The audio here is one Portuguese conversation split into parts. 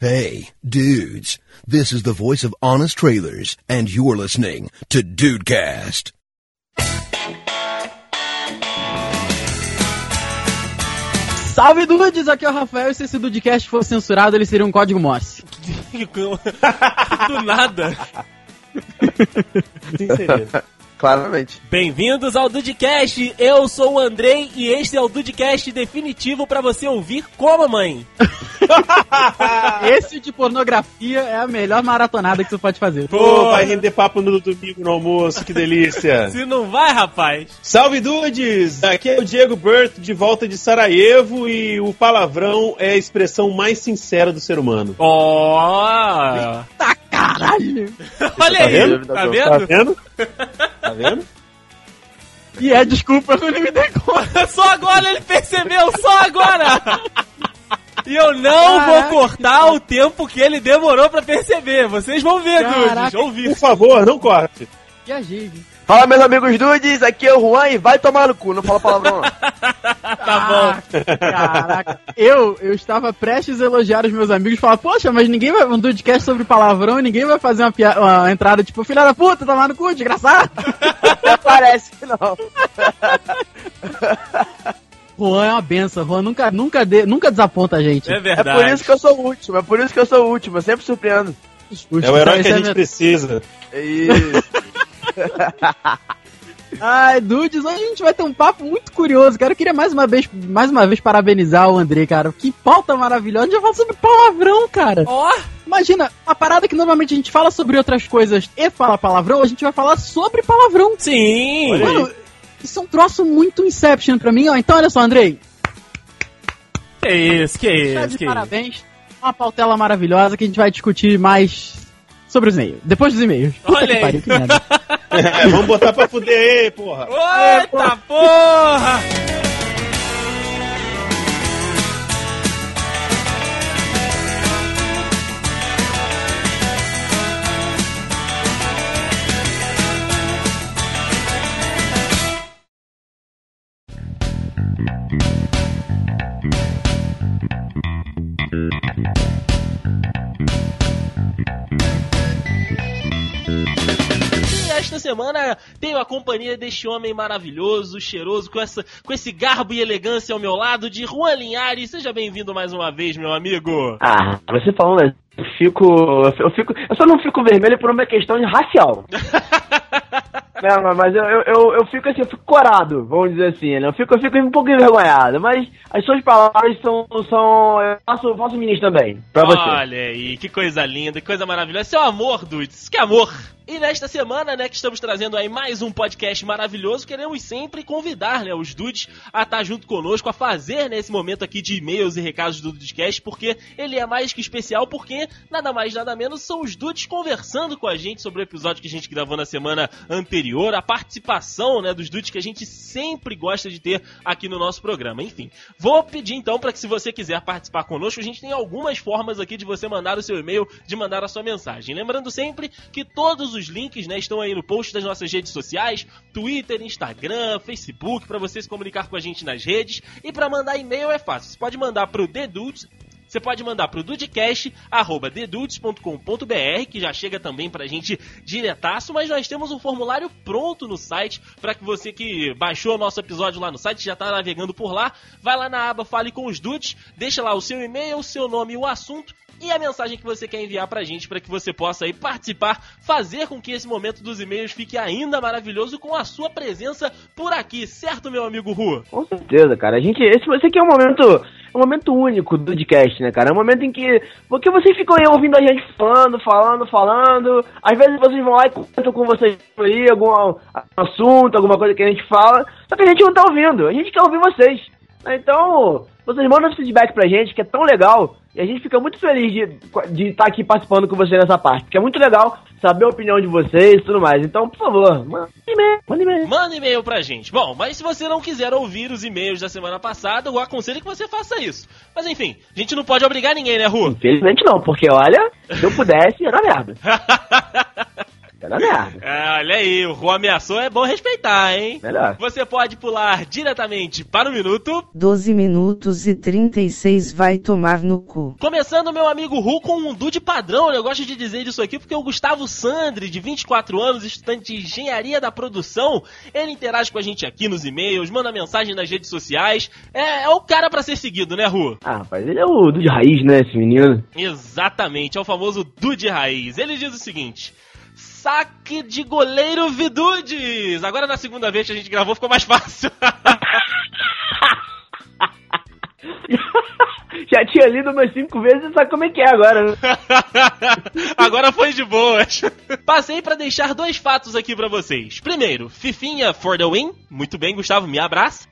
Hey, dudes, this is the voice of Honest Trailers, and you're listening to Dudecast. Salve dudes, aqui é o Rafael e se esse Dudecast fosse censurado, ele seria um código Morse. Do nada. Sim, seria. Claramente. Bem-vindos ao Dudcast. Eu sou o Andrei e este é o Dudcast definitivo pra você ouvir como, mãe. Esse de pornografia é a melhor maratonada que você pode fazer. Pô, vai render papo no domingo no almoço, que delícia. Se não vai, rapaz. Salve dudes! Aqui é o Diego Burt, de volta de Sarajevo e o palavrão é a expressão mais sincera do ser humano. Ó! Tá caralho! Olha Tá aí, vendo? tá Tá vendo? vendo? Tá vendo? E é desculpa, eu não me dei conta. Só agora ele percebeu, só agora! E eu não Caraca, vou cortar o tempo que ele demorou pra perceber. Vocês vão ver, dudes. Ouvir. Por favor, não corte. Viajei. Fala, meus amigos dudes, aqui é o Juan e vai tomar no cu, não fala palavrão não. Tá bom. Ah, Caraca. Eu, eu estava prestes a elogiar os meus amigos e falar, poxa, mas ninguém vai um Dudecast sobre palavrão e ninguém vai fazer uma, pia- uma entrada tipo, filha da puta, tomar no cu, desgraçado. Não parece que não. Juan é uma benção, Juan nunca, nunca, dê- nunca desaponta a gente. É É verdade. por isso que eu sou o último, é por isso que eu sou o último, eu sempre surpreendo. É o herói que a gente precisa. Isso. Ai, Dudes, hoje a gente vai ter um papo muito curioso, cara. Eu queria mais uma vez, mais uma vez parabenizar o André, cara. Que pauta maravilhosa. A gente vai falar sobre palavrão, cara. Ó, Imagina, uma parada que normalmente a gente fala sobre outras coisas e fala palavrão, a gente vai falar sobre palavrão. sim. Mano, isso é um troço muito Inception pra mim, ó. Então, olha só, Andrei. Que isso, que Tá isso, de que isso. parabéns. Uma pautela maravilhosa que a gente vai discutir mais sobre os e-mails. Depois dos e-mails. Puta Olha que aí. pariu, que merda. É, vamos botar pra fuder aí, porra. Eita porra! E semana tenho a companhia deste homem maravilhoso, cheiroso, com, essa, com esse garbo e elegância ao meu lado, de Juan Linhares. Seja bem-vindo mais uma vez, meu amigo. Ah, você falando, eu fico, eu fico, eu só não fico vermelho por uma questão de racial. Não, mas- eu, eu, eu, fico assim, eu fico corado, vamos dizer assim, né? Eu fico, eu fico um pouco envergonhado, mas as suas palavras são, são eu faço, faço ministro também, pra você. Olha aí, que coisa linda, que coisa maravilhosa. Seu amor, dudes, que amor! E nesta semana, né, que estamos trazendo aí mais um podcast maravilhoso, queremos sempre convidar, né, os dudes a estar junto conosco, a fazer, nesse momento aqui de e-mails e recados do Dudecast, porque ele é mais que especial, porque nada mais, nada menos são os dudes conversando com a gente sobre o episódio que a gente gravou na semana anterior, a participação, né, dos dudes que a gente sempre gosta de ter aqui no nosso programa. Enfim, vou pedir então para que se você quiser participar conosco, a gente tem algumas formas aqui de você mandar o seu e-mail, de mandar a sua mensagem. Lembrando sempre que todos os links, né, estão aí no post das nossas redes sociais, Twitter, Instagram, Facebook, para você se comunicar com a gente nas redes. E para mandar e-mail é fácil. Você pode mandar pro The Dudes, você pode mandar pro dudecast.dedudes.com.br, que já chega também pra gente diretaço, mas nós temos um formulário pronto no site para que você que baixou o nosso episódio lá no site, já tá navegando por lá, vai lá na aba Fale com os Dudes, deixa lá o seu e-mail, o seu nome e o assunto e a mensagem que você quer enviar pra gente para que você possa aí participar, fazer com que esse momento dos e-mails fique ainda maravilhoso com a sua presença por aqui, certo, meu amigo Rua? Com certeza, cara. A gente, esse, esse aqui é um momento, é um momento único do podcast, né, cara? É um momento em que, porque vocês ficam aí ouvindo a gente falando, falando, falando. Às vezes vocês vão lá e comentam com vocês aí algum assunto, alguma coisa que a gente fala. Só que a gente não tá ouvindo. A gente quer ouvir vocês. Então, vocês mandam esse feedback pra gente, que é tão legal. E a gente fica muito feliz de estar aqui participando com vocês nessa parte. Porque é muito legal saber a opinião de vocês e tudo mais. Então, por favor, manda e-mail, manda e-mail. Manda e-mail pra gente. Bom, mas se você não quiser ouvir os e-mails da semana passada, eu aconselho que você faça isso. Mas enfim, a gente não pode obrigar ninguém, né, Ru? Infelizmente não, porque olha, se eu pudesse, era merda. Vai dar merda. É, olha aí, o Ru ameaçou, é bom respeitar, hein? Melhor. Você pode pular diretamente para o minuto. 12 minutos e 36 vai tomar no cu. Começando, meu amigo Ru, com um dude padrão. Eu gosto de dizer isso aqui porque o Gustavo Sandri, de 24 anos, estudante de engenharia da produção, ele interage com a gente aqui nos e-mails, manda mensagem nas redes sociais. É, é o cara pra ser seguido, né, Ru? Ah, rapaz, ele é o do de raiz, né, esse menino? Exatamente, é o famoso Dude Raiz. Ele diz o seguinte. Saque de goleiro Vidudes! Agora na segunda vez que a gente gravou ficou mais fácil. Já tinha lido umas cinco vezes e sabe como é que é agora, né? Agora foi de boas. Passei pra deixar dois fatos aqui pra vocês. Primeiro, Fifinha for the win. Muito bem, Gustavo, me abraça.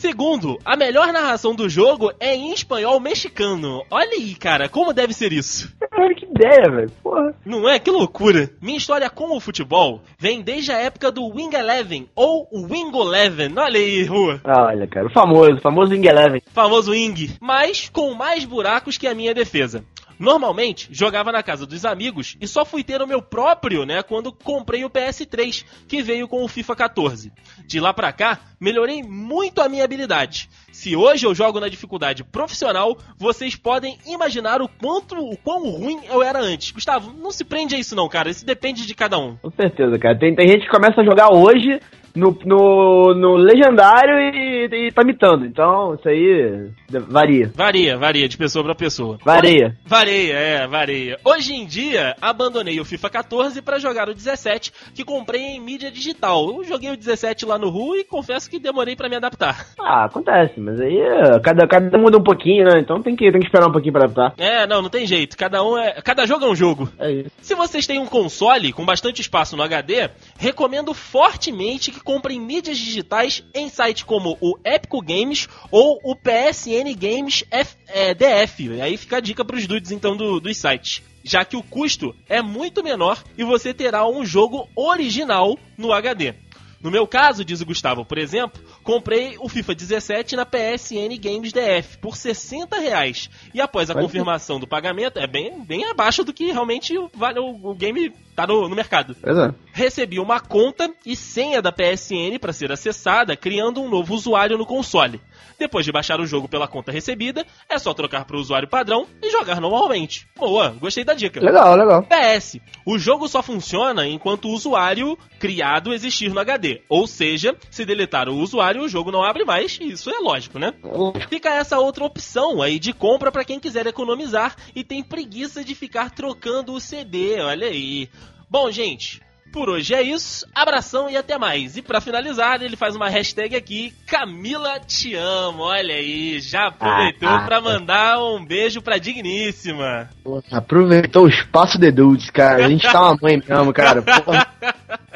Segundo, a melhor narração do jogo é em espanhol mexicano. Olha aí, cara, como deve ser isso? Que ideia, velho. Porra. Não é? Que loucura. Minha história com o futebol vem desde a época do Wing Eleven, ou o Wing Eleven. Olha aí, rua. Ah, Olha, cara, o famoso, o famoso Wing Eleven. Famoso Wing. Mas com mais buracos que a minha defesa. Normalmente, jogava na casa dos amigos e só fui ter o meu próprio, né, quando comprei o PS3, que veio com o FIFA 14. De lá pra cá, melhorei muito a minha habilidade. Se hoje eu jogo na dificuldade profissional, vocês podem imaginar o quanto, o quão ruim eu era antes. Gustavo, não se prende a isso não, cara. Isso depende de cada um. Com certeza, cara. Tem, tem gente que começa a jogar hoje no, no, no legendário e, e tá mitando. Então, isso aí varia. Varia, varia de pessoa pra pessoa. Varia. Varia, é, varia. Hoje em dia, abandonei o FIFA 14 pra jogar o 17, que comprei em mídia digital. Eu joguei o 17 lá no Ru e confesso que demorei pra me adaptar. Ah, acontece, mas aí cada, cada muda um pouquinho, né? Então tem que, tem que esperar um pouquinho pra adaptar. É, não, não tem jeito. Cada um é, cada jogo é um jogo. É isso. Se vocês têm um console com bastante espaço no HD, recomendo fortemente que comprem mídias digitais em sites como o Epic Games ou o PSN Games F- é, DF. Aí fica a dica pros dudes então do, dos sites. Já que o custo é muito menor e você terá um jogo original no HD. No meu caso, diz o Gustavo, por exemplo, comprei o FIFA 17 na PSN Games DF por 60 reais. E após a Olha confirmação do pagamento, é bem, bem abaixo do que realmente vale o, o game tá no, no mercado. É. Recebi uma conta e senha da PSN para ser acessada, criando um novo usuário no console. Depois de baixar o jogo pela conta recebida, é só trocar para o usuário padrão e jogar normalmente. Boa, gostei da dica. Legal, legal. PS, o jogo só funciona enquanto o usuário criado existir no HD. Ou seja, se deletar o usuário, o jogo não abre mais, isso é lógico, né? Fica essa outra opção aí de compra para quem quiser economizar e tem preguiça de ficar trocando o CD, olha aí. Bom, gente, por hoje é isso. Abração e até mais. E pra finalizar, ele faz uma hashtag aqui, Camila te amo. Olha aí, já aproveitou Ah, ah. pra mandar um beijo pra digníssima. Aproveitou o espaço de dudes, cara. A gente tá uma mãe mesmo, cara. Porra.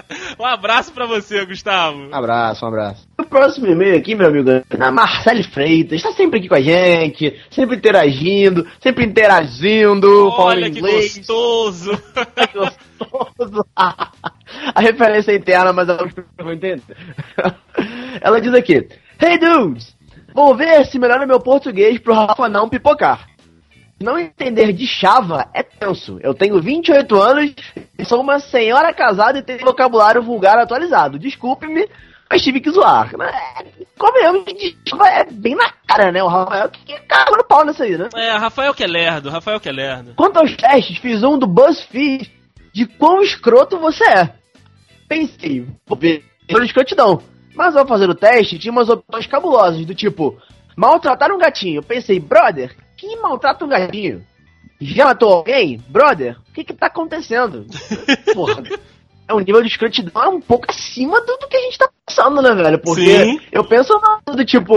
Um abraço pra você, Gustavo. Um abraço, um abraço. O próximo e-mail aqui, meu amigo, é da Marcele Freitas. Está sempre aqui com a gente, sempre interagindo, sempre interagindo, falando Olha que inglês. gostoso. Que gostoso. A referência é interna, mas eu vou entender. Ela diz aqui: Hey dudes, vou ver se melhora meu português pro Rafa não pipocar. Não entender de chava é tenso. Eu tenho 28 anos e sou uma senhora casada e tenho vocabulário vulgar atualizado. Desculpe-me, mas tive que zoar. Convenhamos que é bem na cara, né? O Rafael que caga no pau nisso aí, né? É, Rafael que é lerdo, Rafael que é lerdo. Quanto aos testes, fiz um do BuzzFeed de quão escroto você é. Pensei, vou ver pela escrotidão. Mas ao fazer o teste, tinha umas opções cabulosas, do tipo, maltratar um gatinho. Pensei, brother, quem maltrata um gatinho? Já matou alguém? Brother, o que que tá acontecendo? Porra, é um nível de escrotidão é um pouco acima do, do que a gente tá pensando, né, velho? Porque Sim. eu penso no- do tipo,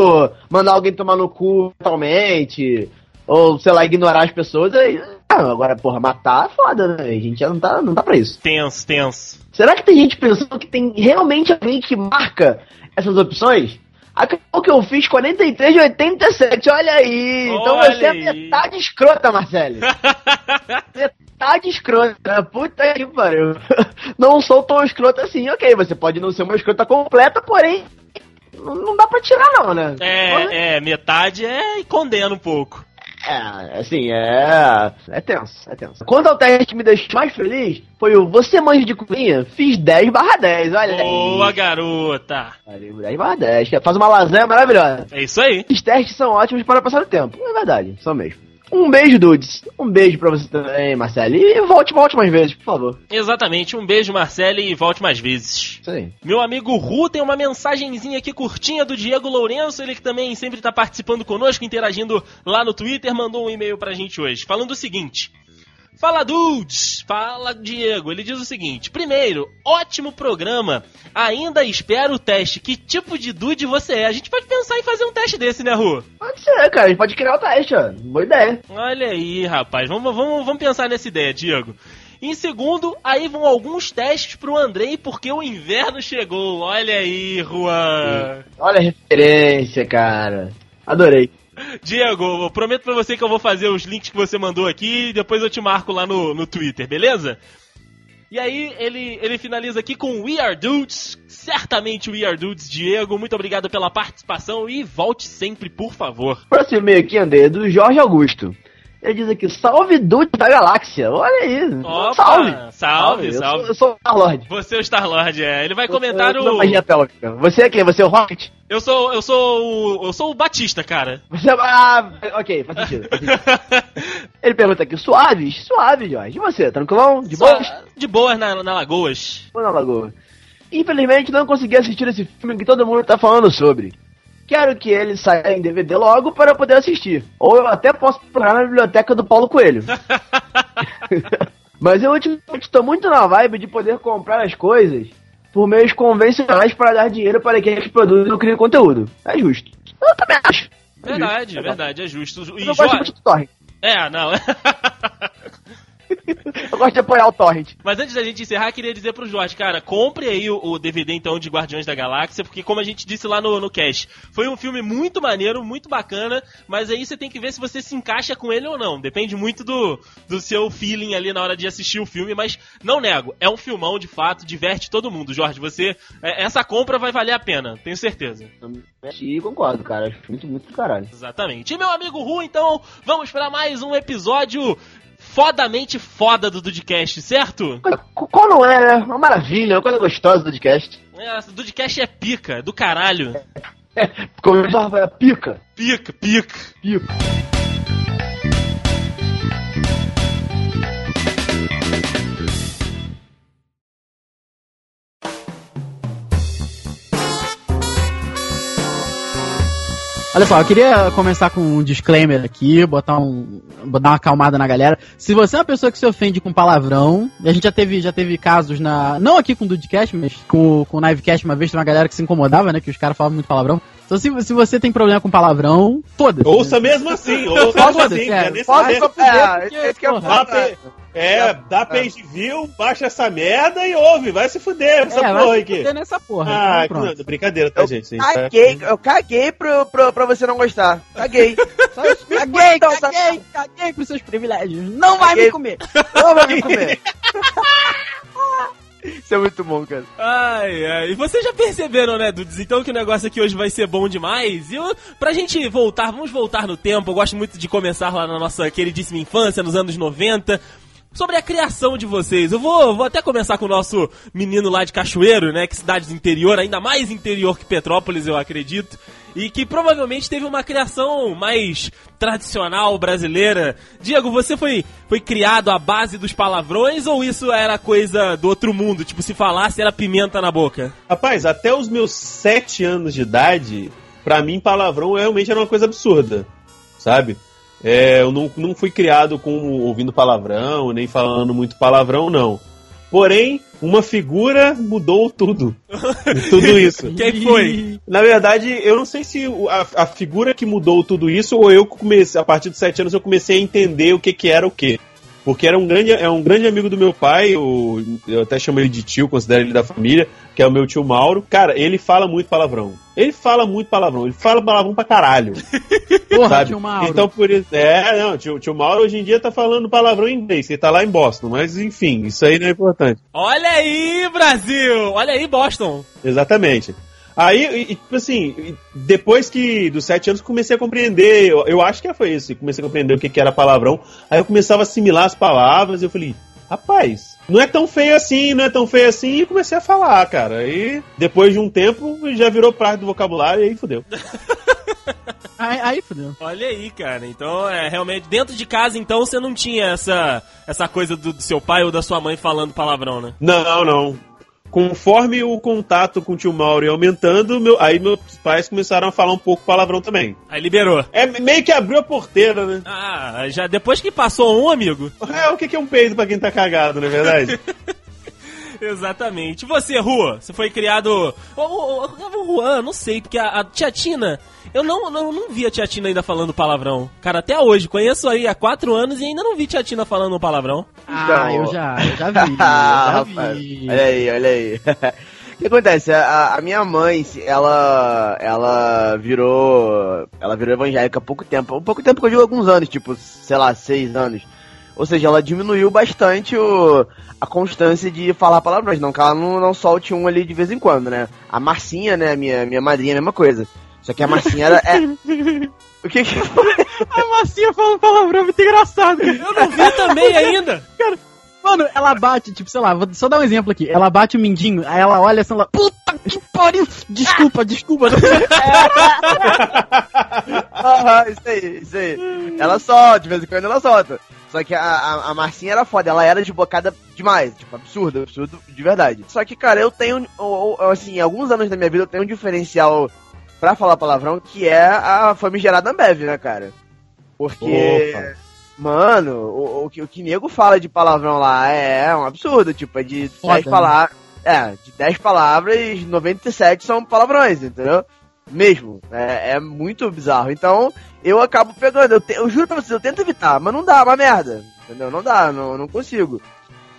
mandar alguém tomar no cu totalmente, ou, sei lá, ignorar as pessoas. Aí, ah, agora, porra, matar é foda, né? A gente já não tá, não tá pra isso. Tenso, tenso. Será que tem gente pensando que tem realmente alguém que marca essas opções? Acabou que eu fiz 43 de 87, olha aí! então Olha você é aí. metade escrota, Marcelo. metade escrota, puta que pariu. Não sou tão escrota assim, ok, você pode não ser uma escrota completa, porém, não dá pra tirar não, né? É, é, metade é e condena um pouco. É, assim, é. É tenso, é tenso. Quanto ao teste que me deixou mais feliz, foi o Você Manja de Cozinha? Fiz 10 barra 10, olha Boa, aí. garota! Valeu, 10 barra 10. Faz uma lasanha maravilhosa. É isso aí. Esses testes são ótimos para passar o tempo. É verdade, são mesmo. Um beijo, Dudes. Um beijo pra você também, Marcelo. E volte, volte mais vezes, por favor. Exatamente. Um beijo, Marcelo, e volte mais vezes. Aí. Meu amigo Ru tem uma mensagenzinha aqui curtinha do Diego Lourenço, ele que também sempre tá participando conosco, interagindo lá no Twitter, mandou um e-mail pra gente hoje, falando o seguinte. Fala dudes, fala Diego. Ele diz o seguinte: primeiro, ótimo programa. Ainda espero o teste. Que tipo de dude você é? A gente pode pensar em fazer um teste desse, né, Ru? Pode ser, cara. A gente pode criar o teste, ó. Boa ideia. Olha aí, rapaz. Vamos, vamos, vamos pensar nessa ideia, Diego. Em segundo, aí vão alguns testes pro Andrei, porque o inverno chegou. Olha aí, Juan. Olha a referência, cara. Adorei. Diego, eu prometo pra você que eu vou fazer os links que você mandou aqui e depois eu te marco lá no, no Twitter, beleza? E aí ele, ele finaliza aqui com We Are Dudes, certamente We Are Dudes, Diego, muito obrigado pela participação e volte sempre, por favor. Próximo e-mail aqui, André, é do Jorge Augusto. Ele diz aqui, salve Dude da galáxia. Olha aí. Opa, salve. salve, salve. sou, eu sou o Star-Lord. Você é o Star-Lord, é. Ele vai comentar Eu- eu- o... magia pélvica. Você é quem? Você é o Rocket? Eu sou, eu sou o... Eu sou o Batista, cara. Você é... Ah, ok, faz sentido. Faz sentido. Ele pergunta aqui, suaves? Suave, Jorge. E você, tranquilão? De Só- boas? De boas na, na Lagoas. Ou na Lagoa? Infelizmente não consegui assistir esse filme que todo mundo tá falando sobre. Quero que ele saia em DVD logo para eu poder assistir. Ou eu até posso procurar na biblioteca do Paulo Coelho. Mas eu ultimamente estou muito na vibe de poder comprar as coisas por meios convencionais para dar dinheiro para quem produz ou cria conteúdo. É justo. Eu também acho. É Verdade, justo. verdade, é justo. E Eu não gosto muito do torrent. É, não. Eu gosto de apoiar o torrent. Mas antes da gente encerrar, queria dizer pro Jorge, cara, compre aí o, o DVD então de Guardiões da Galáxia, porque como a gente disse lá no, no cast, foi um filme muito maneiro, muito bacana, mas aí você tem que ver se você se encaixa com ele ou não. Depende muito do, do seu feeling ali na hora de assistir o filme, mas não nego, é um filmão de fato, diverte todo mundo. Jorge, você. é, essa compra vai valer a pena, tenho certeza. E concordo, cara. Acho muito, muito do caralho. Exatamente. E meu amigo Ru, então, vamos para mais um episódio fodamente foda do Dudcast, certo? Qu- Qual não é, né? Uma maravilha, uma coisa gostosa do podcast. É, Dudcast é pica, é do caralho. Começar a pica. Pica, pica. Pica. Olha só, eu queria começar com um disclaimer aqui, botar um. dar uma acalmada na galera. Se você é uma pessoa que se ofende com palavrão, a gente já teve, já teve casos na. Não aqui com o Dudcast, mas com, com o Knivecast uma vez, tem uma galera que se incomodava, né? Que os caras falavam muito palavrão. Então se, se você tem problema com palavrão, foda-se. Ouça mesmo assim, ouça mesmo assim, é, é nesse fuder, É, porque, esse que é o porra, Dá pe- É, dá page view, baixa essa merda e ouve, vai se fuder essa é, porra vai se aqui. fuder nessa porra. Ah, então pronto. brincadeira, tá, gente? Sim, tá? Caguei, eu caguei pro, pro, pra você não gostar. Caguei. Só isso mesmo. Caguei, Então, tá- caguei, caguei pros seus privilégios. Não vai Caguei. me comer. Não vai me comer. Isso é muito bom, cara. Ai, ai. E vocês já perceberam, né, Dudes? Então que o negócio aqui hoje vai ser bom demais. E pra gente voltar, vamos voltar no tempo. Eu gosto muito de começar lá na nossa queridíssima infância, nos anos 90. Sobre a criação de vocês. Eu vou, vou até começar com o nosso menino lá de Cachoeiro, né? Que cidade do interior, ainda mais interior que Petrópolis, eu acredito. E que provavelmente teve uma criação mais tradicional brasileira. Diego, você foi, foi criado à base dos palavrões ou isso era coisa do outro mundo? Tipo, se falasse era pimenta na boca? Rapaz, até os meus sete anos de idade, pra mim, palavrão realmente era uma coisa absurda, sabe? É, eu não, não fui criado com ouvindo palavrão, nem falando muito palavrão, não. Porém, uma figura mudou tudo. tudo isso. Quem foi? Na verdade, eu não sei se a, a figura que mudou tudo isso ou eu comecei, a partir dos sete anos, eu comecei a entender o que, que era o que. Porque era um grande, é um grande amigo do meu pai, o- eu até chamo ele de tio, considero ele da família, que é o meu tio Mauro. Cara, ele fala muito palavrão. Ele fala muito palavrão, ele fala palavrão pra caralho. Porra, sabe? tio Mauro. Então por isso. É, não, tio, tio Mauro hoje em dia tá falando palavrão em inglês, ele tá lá em Boston, mas enfim, isso aí não é importante. Olha aí, Brasil! Olha aí, Boston! Exatamente. Aí, e- e, tipo assim, e depois que dos sete anos comecei a compreender, eu, eu acho que foi isso, comecei a compreender o que, que era palavrão. Aí eu começava a assimilar as palavras e eu falei, rapaz, não é tão feio assim, não é tão feio assim, e comecei a falar, cara. Aí, depois de um tempo, já virou parte do vocabulário e aí fudeu. Aí, aí fudeu. Olha aí, cara. Então, é realmente dentro de casa, então você não tinha essa essa coisa do, do seu pai ou da sua mãe falando palavrão, né? Não, não. Conforme o contato com o tio Mauro ia aumentando, meu, aí meus pais começaram a falar um pouco palavrão também. Aí liberou. É meio que abriu a porteira, né? Ah, já depois que passou um, amigo. É, o que é um peido pra quem tá cagado, não é verdade? Exatamente. E você, Rua? Você foi criado. O, o, o, o Juan, não sei, porque a, a tia Tina. Eu não, não, não vi a tia Tina ainda falando palavrão. Cara, até hoje. Conheço aí há quatro anos e ainda não vi tia Tina falando um palavrão. Ah, Então, eu já, eu já vi. Ah, eu já rapaz. vi. Olha aí, olha aí. O que acontece? A, a minha mãe, ela, ela virou, ela virou evangélica há pouco tempo. Há pouco tempo que eu digo alguns anos, tipo, sei lá, seis anos. Ou seja, ela diminuiu bastante o, a constância de falar palavrões, não que ela não, não solte um ali de vez em quando, né? A Marcinha, né, minha, minha madrinha, a mesma coisa. Só que a Marcinha era... É... O que que foi? A Marcinha falando palavrão muito engraçado. Eu não vi também ainda. Mano, ela bate, tipo, sei lá, vou só dar um exemplo aqui. Ela bate o mindinho, aí ela olha assim, ela, puta que pariu! Desculpa, desculpa. Aham, isso aí, isso aí. Ela solta, de vez em quando ela solta. Só que a, a, a Marcinha era foda, ela era desbocada demais, tipo, absurdo, absurdo de verdade. Só que, cara, eu tenho, ou- ou, assim, alguns anos da minha vida eu tenho um diferencial pra falar palavrão que é a famigerada Ambev, né, cara? Porque, Opa. mano, o, o, que, o que nego fala de palavrão lá é, um absurdo, tipo, é de Foda, 10 né? palavras. É, de 10 palavras, 97 são palavrões, entendeu? Mesmo. É, é muito bizarro. Então, eu acabo pegando. Eu, te- eu juro pra vocês, eu tento evitar, mas não dá, é uma merda. Entendeu? Não dá, não, não consigo.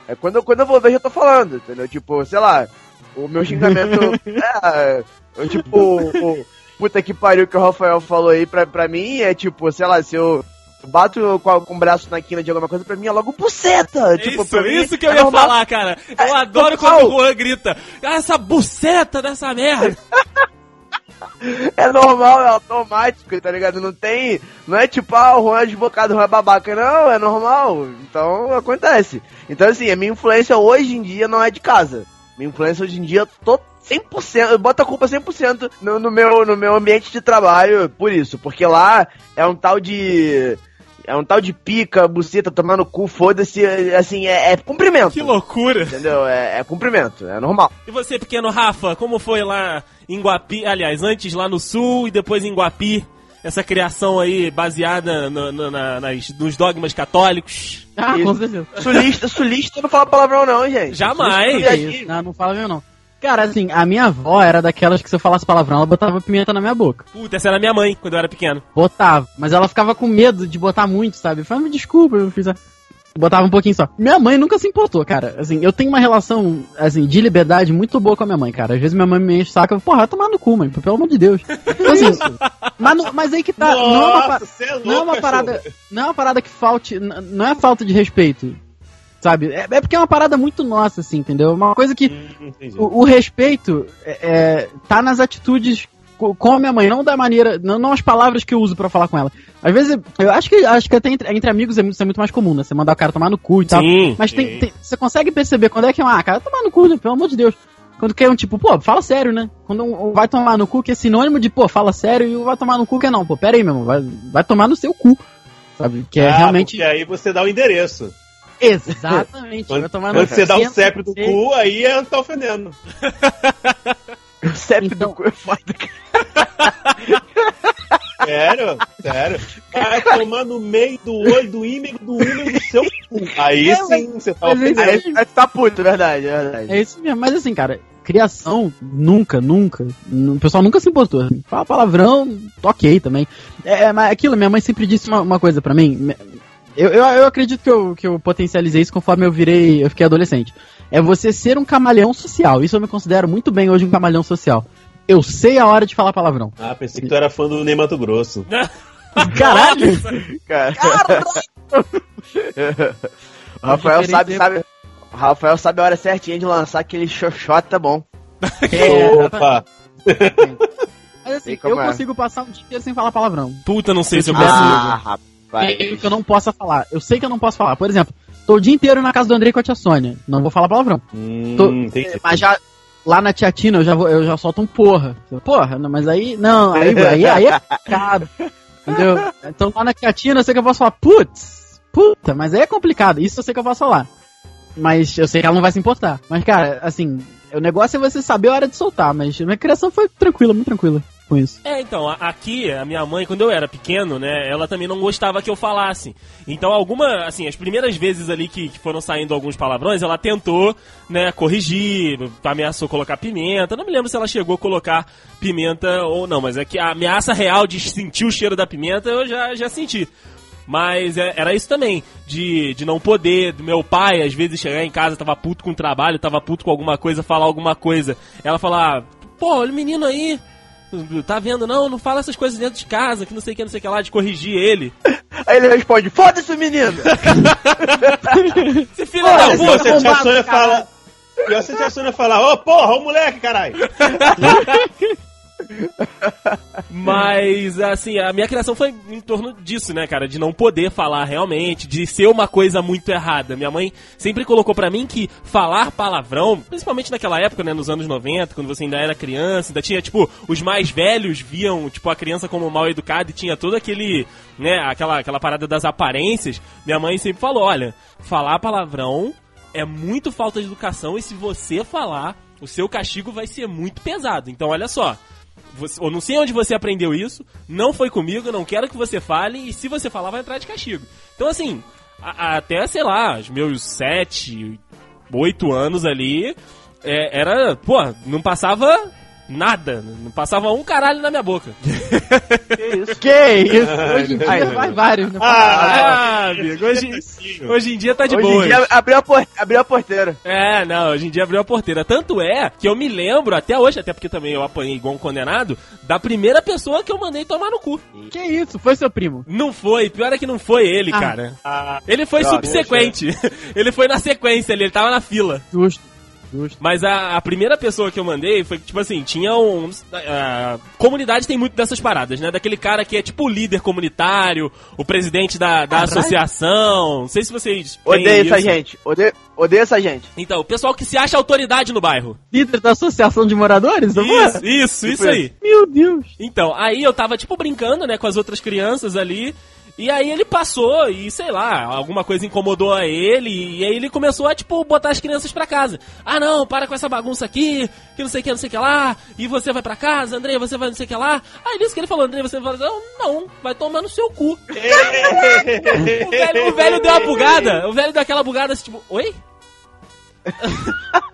É quando, eu- quando eu vou ver, já tô falando, entendeu? Tipo, sei lá, o meu xingamento. é, eu, tipo, o, puta que pariu que o Rafael falou aí pra, pra mim é tipo, sei lá, se eu bato com, com o braço na quina de alguma coisa, pra mim é logo buceta. tipo, isso, isso que eu é ia normal. falar, cara. Eu É, adoro total. quando o Juan grita. "Ah, Essa buceta dessa merda. É normal, é automático, tá ligado? Não tem. Não é tipo, ah, o Juan é advogado, o Juan é babaca. Não, é normal. Então acontece. Então, assim, a minha influência hoje em dia não é de casa. Minha influência hoje em dia, tô 100%, eu boto a culpa 100% no, no, meu, no meu ambiente de trabalho por isso. Porque lá é um tal de. É um tal de pica, buceta, tomar no cu, foda-se, assim, é, é cumprimento. Que loucura. Entendeu? É, é cumprimento, é normal. E você, pequeno Rafa, como foi lá em Guapi? Aliás, antes lá no sul e depois em Guapi? Essa criação aí baseada no- no- na- nas- nos dogmas católicos. Ah, com certeza. Sulista, sulista não fala palavrão, não, gente. Jamais. Não isso? Não, não fala mesmo não. Cara, assim, a minha avó era daquelas que se eu falasse palavrão, ela botava pimenta na minha boca. Puta, essa era minha mãe quando eu era pequeno. Botava. Mas ela ficava com medo de botar muito, sabe? Falei, me desculpa, eu fiz a... Botava um pouquinho só. Minha mãe nunca se importou, cara. Assim, eu tenho uma relação, assim, de liberdade muito boa com a minha mãe, cara. Às vezes minha mãe me enche o saco, eu, porra, vai tomar no cu, mãe, pelo amor de Deus. Então, assim, mas, não- mas aí que tá, não é uma, pa- cê é não é uma parada, não é uma parada que falte, não é falta de respeito, sabe? É, é porque é uma parada muito nossa, assim, entendeu? Uma coisa que Hum, o, o respeito é, é, tá nas atitudes com a minha mãe, não da maneira, não, não as palavras que eu uso pra falar com ela. Às vezes, eu acho que acho que até entre, entre amigos é muito, isso é muito mais comum, né? Você mandar o cara tomar no cu e tal. Sim. Mas tem, tem- você consegue perceber quando é que é um, ah, cara, tomar no cu, né? Pelo amor de Deus. Quando que é um tipo, pô, fala sério, né? Quando um, um vai tomar no cu, que é sinônimo de, pô, fala sério, e o vai tomar no cu que é não, pô, pera aí, meu irmão, vai, vai tomar no seu cu. Sabe? Que é Ah, realmente. Porque aí você dá o endereço. Exatamente. vai Quando, quando você dá o Senta, CEP do cu, aí é tá ofendendo. O CEP Então- do cu é foda. Sério, sério. Vai tomar no meio do olho, do ímego, do ímego do seu cu. Aí É, sim, você tá é ofendendo. aí. Tá puto, verdade, é verdade. É isso mesmo, mas assim, cara, criação, nunca, nunca. O pessoal nunca se importou. assim. Fala palavrão, ok também. É, é, mas aquilo, minha mãe sempre disse uma, uma coisa pra mim. Eu, eu, eu acredito que eu, que eu potencializei isso conforme eu virei, eu fiquei adolescente. É você ser um camaleão social. Isso eu me considero muito bem hoje um camaleão social. Eu sei a hora de falar palavrão. Ah, pensei que tu era fã do Ney Mato Grosso. Caralho! Cara. o Rafael sabe, sabe. Rafael sabe a hora certinha de lançar aquele xoxota bom. É, Opa! Mas assim, E eu é? consigo passar um dia inteiro sem falar palavrão. Puta, não sei se eu Ah, consigo. Tem que eu não possa falar. Eu sei que eu não posso falar. Por exemplo, tô o dia inteiro na casa do Andrei com a tia Sônia. Não vou falar palavrão. Hum, Tô-. Mas já lá na tia Tina eu já, vou, eu já solto um porra. Porra, não, mas aí. Não, aí, aí, aí é complicado. Entendeu? Então lá na tia Tina eu sei que eu posso falar, putz, puta, mas aí é complicado. Isso eu sei que eu posso falar. Mas eu sei que ela não vai se importar. Mas, cara, assim, o negócio é você saber a hora de soltar. Mas minha criação foi tranquila, muito tranquila com isso. É, então, aqui, a minha mãe, quando eu era pequeno, né, ela também não gostava que eu falasse. Então, alguma, assim, as primeiras vezes ali que, que foram saindo alguns palavrões, ela tentou, né, corrigir, ameaçou colocar pimenta. Não me lembro se ela chegou a colocar pimenta ou não, mas é que a ameaça real de sentir o cheiro da pimenta eu já, já senti. Mas é- era isso também, de, de não poder, do meu pai, às vezes chegar em casa, tava puto com o trabalho, tava puto com alguma coisa, falar alguma coisa. Ela falar, pô, olha o menino aí, tá vendo? Não, não fala essas coisas dentro de casa, que não sei o que, não sei o que lá, de corrigir ele. Aí ele responde, foda-se, menino! Esse filho Olha, da puta! a tia Sônia fala. Falar, ô porra, ô moleque, caralho! Mas, assim, a minha criação foi em torno disso, né, cara? De não poder falar realmente, de ser uma coisa muito errada. Minha mãe sempre colocou pra mim que falar palavrão, principalmente naquela época, né, nos anos 90, quando você ainda era criança, ainda tinha, tipo, os mais velhos viam, tipo, a criança como mal educada e tinha todo aquele, né, aquela, aquela parada das aparências. Minha mãe sempre falou, olha, falar palavrão é muito falta de educação e se você falar, o seu castigo vai ser muito pesado. Então, olha só, você, eu não sei onde você aprendeu isso, não foi comigo, não quero que você fale, e se você falar, vai entrar de castigo. Então, assim, a- a- até, sei lá, os meus sete, oito anos ali, é, era, pô, não passava nada, não passava um caralho na minha boca. Que isso? Que isso? Hoje em dia vai vários, né? Ah, amigo, hoje, hoje em dia tá de Hoje boa. em dia abriu a, por... abriu a porteira. É, não, hoje em dia abriu a porteira. Tanto é que eu me lembro, até hoje, até porque também eu apanhei igual um condenado, da primeira pessoa que eu mandei tomar no cu. Que isso? Foi seu primo? Não foi, pior é que não foi ele, Ah. cara. Ah, Ele foi Droga, subsequente. ele foi na sequência, ele, ele tava na fila. Justo. Justo. Mas a, a primeira pessoa que eu mandei foi, tipo assim, tinha um... A comunidade tem muito dessas paradas, né? Daquele cara que é tipo o líder comunitário, o presidente da, da Caralho. associação. Não sei se vocês Odeio essa isso. gente. Odeio, odeio essa gente. Então, o pessoal que se acha autoridade no bairro. Líder da associação de moradores? amor? Isso, isso, isso aí. Meu Deus. Então, aí eu tava, tipo, brincando, né, com as outras crianças ali. E aí ele passou e, sei lá, alguma coisa incomodou a ele. E aí ele começou a, tipo, botar as crianças pra casa. Ah, não, para com essa bagunça aqui, que não sei o que, não sei o que lá. E você vai pra casa, André, você vai não sei o que lá. Aí nisso que ele falou, André, você vai... Não, não, vai tomar no seu cu. o, velho, o velho deu uma bugada. O velho deu aquela bugada assim, tipo, oi?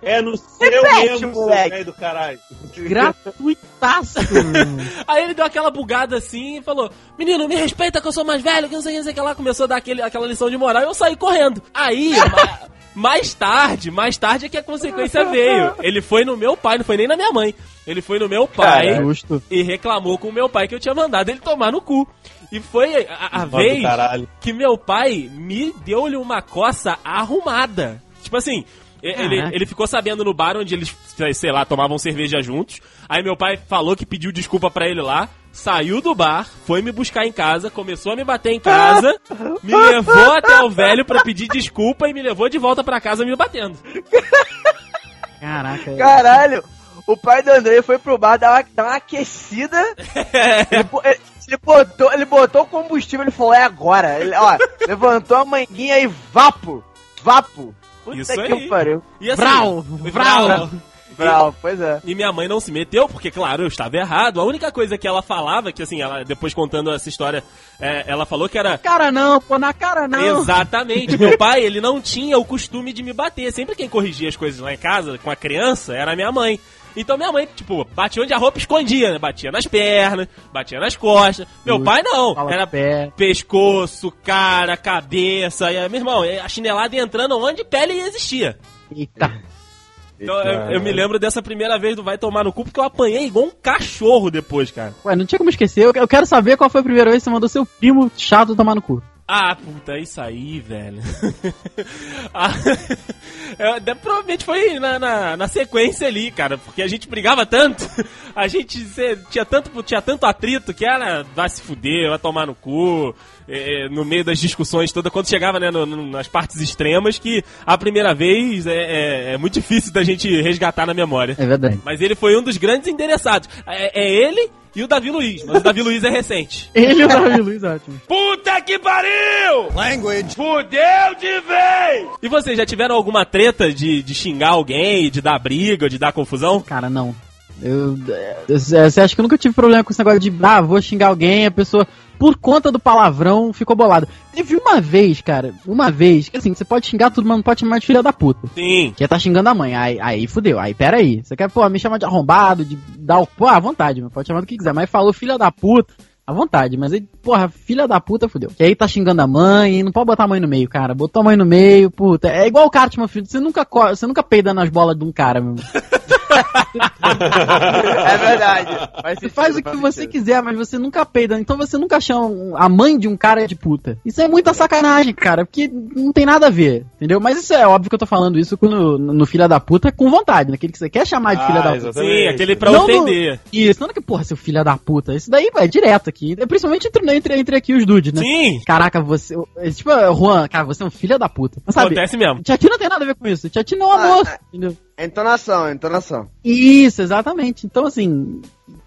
É no seu Repete, mesmo, moleque. do caralho. Gratuitaço. Aí ele deu aquela bugada assim e falou: Menino, me respeita que eu sou mais velho, que não sei o que, não sei o que lá. Começou a dar aquele, aquela lição de moral e eu saí correndo. Aí, ma- mais tarde, mais tarde é que a consequência veio. Ele foi no meu pai, não foi nem na minha mãe. Ele foi no meu pai Justo. e reclamou com o meu pai que eu tinha mandado ele tomar no cu. E foi a, a vez caralho. que meu pai me deu-lhe uma coça arrumada. Tipo assim, ele, ele ficou sabendo no bar onde eles, sei lá, tomavam cerveja juntos. Aí meu pai falou que pediu desculpa pra ele lá. Saiu do bar, foi me buscar em casa, começou a me bater em casa, me levou até o velho pra pedir desculpa e me levou de volta pra casa me batendo. Caraca. Caralho, o pai do André foi pro bar dar uma, dar uma aquecida. Ele, ele- ele botou, ele botou o combustível, ele falou, é agora. Ele, ó, levantou a manguinha e vapo, vapo. Puta Isso que aí. pariu. E assim, Vral, vral. vral. Bravo, pois é. E minha mãe não se meteu, porque, claro, eu estava errado. A única coisa que ela falava, que assim, ela depois contando essa história, é, ela falou que era. Cara não, pô, na cara não. Exatamente. Meu pai, ele não tinha o costume de me bater. Sempre quem corrigia as coisas lá em casa, com a criança, era minha mãe. Então minha mãe, tipo, batia onde a roupa escondia, né? Batia nas pernas, batia nas costas. Meu pai não. Era pé. pescoço, cara, cabeça. E, meu irmão, a chinelada ia entrando onde pele existia. Eita. Então eu, eu me lembro dessa primeira vez do Vai Tomar no Cu, porque eu apanhei igual um cachorro depois, cara. Ué, não tinha como esquecer. Eu, eu quero saber qual foi a primeira vez que você mandou seu primo chato tomar no cu. Ah, puta, isso aí, velho. ah, é, provavelmente foi na, na, na sequência ali, cara, porque a gente brigava tanto, a gente se- tinha tanto, tinha tanto atrito que era vai se fuder, vai tomar no cu, é, no meio das discussões todas, quando chegava né, no- no- nas partes extremas, que a primeira vez é, é- é muito difícil da gente resgatar na memória. É verdade. Mas ele foi um dos grandes endereçados. É, é ele e o Davi Luiz, mas o Davi Luiz é recente. Ele e o Davi Luiz, ótimo. Puta que pariu! Language! Fudeu de vez! E vocês já tiveram alguma treta de, de xingar alguém, de dar briga, de dar confusão? Cara, não. Eu, eu- Você acha que eu nunca tive problema com esse negócio de, ah, vou xingar alguém, a pessoa, por conta do palavrão, ficou bolada. Teve uma vez, cara, uma vez, que assim, você pode xingar tudo, mas não pode chamar de filha da puta. Sim. Que tá xingando a mãe. Aí, aí fudeu. Aí, peraí. Você quer, pô, me chamar de arrombado, de dar o. Pô, à vontade, mas pode chamar do que quiser. Mas falou filha da puta. À vontade, mas aí, porra, filha da puta, fudeu. Que aí tá xingando a mãe, não pode botar a mãe no meio, cara. Botou a mãe no meio, puta. É igual o Cartman, filho. Você nunca, você nunca peida nas bolas de um cara, meu. É verdade. Você faz o que você sentido. quiser, mas você nunca peida. Então você nunca chama a mãe de um cara de puta. Isso é muita sacanagem, cara, porque não tem nada a ver, entendeu? Mas isso é óbvio que eu tô falando isso quando, no filha da puta com vontade, naquele que você quer chamar de filha Ah, da puta. Sim, aquele pra Não, ofender. Isso, não é que, porra, seu filho da puta. Isso daí vai direto aqui. É Principalmente entre, entre, entre aqui os dudes, né? Sim, Caraca, você. é Tipo, Juan, cara, você é um filho da puta. Mas sabe? acontece mesmo. Tiatina não tem nada a ver com isso. Tiatina é um Ah, amor, é. entendeu? Entonação, entonação. Isso, exatamente. Então, assim.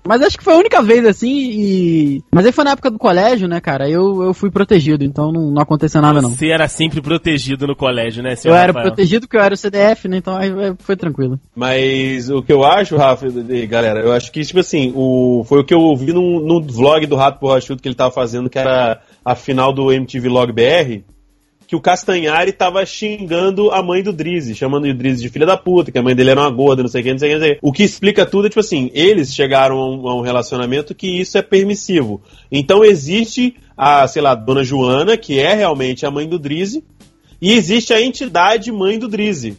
Mas acho que foi a única vez assim e. Mas aí foi na época do colégio, né, cara? Eu, eu fui protegido, então não, não aconteceu nada, não. Você era sempre protegido no colégio, né, Eu era Rafael? protegido porque eu era o CDF, né? Então aí aí foi tranquilo. Mas o que eu acho, Rafa, e galera, eu acho que, tipo assim, o, foi o que eu ouvi no, no vlog do Rato Borrachudo que ele tava fazendo, que era a final do MTV Log BR, que o Castanhari tava xingando a mãe do Drizzy, chamando o Drizzy de filha da puta, que a mãe dele era uma gorda, não sei o que, não sei o que, não sei o que. O que explica tudo é, tipo assim, eles chegaram a um, relacionamento que isso é permissivo. Então existe a, sei lá, Dona Joana, que é realmente a mãe do Drizzy, e existe a entidade mãe do Drizzy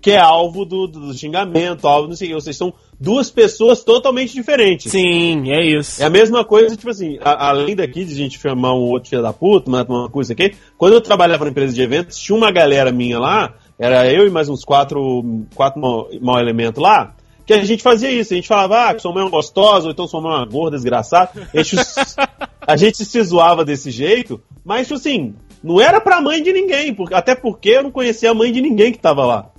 que é alvo do, do xingamento, alvo não sei o que. Vocês são duas pessoas totalmente diferentes. Sim, é isso. É a mesma coisa, tipo assim, a- além daqui de a gente chamar um outro filho da puta, uma, uma coisa aqui, quando eu trabalhava na empresa de eventos, tinha uma galera minha lá, era eu e mais uns quatro, quatro mau, mau elementos lá, que a gente fazia isso, a gente falava, ah, que sua mãe é uma gostosa, ou então sua mãe é uma gorda, desgraçada. A gente, a gente se zoava desse jeito, mas, tipo assim, não era pra mãe de ninguém, porque, até porque eu não conhecia a mãe de ninguém que tava lá.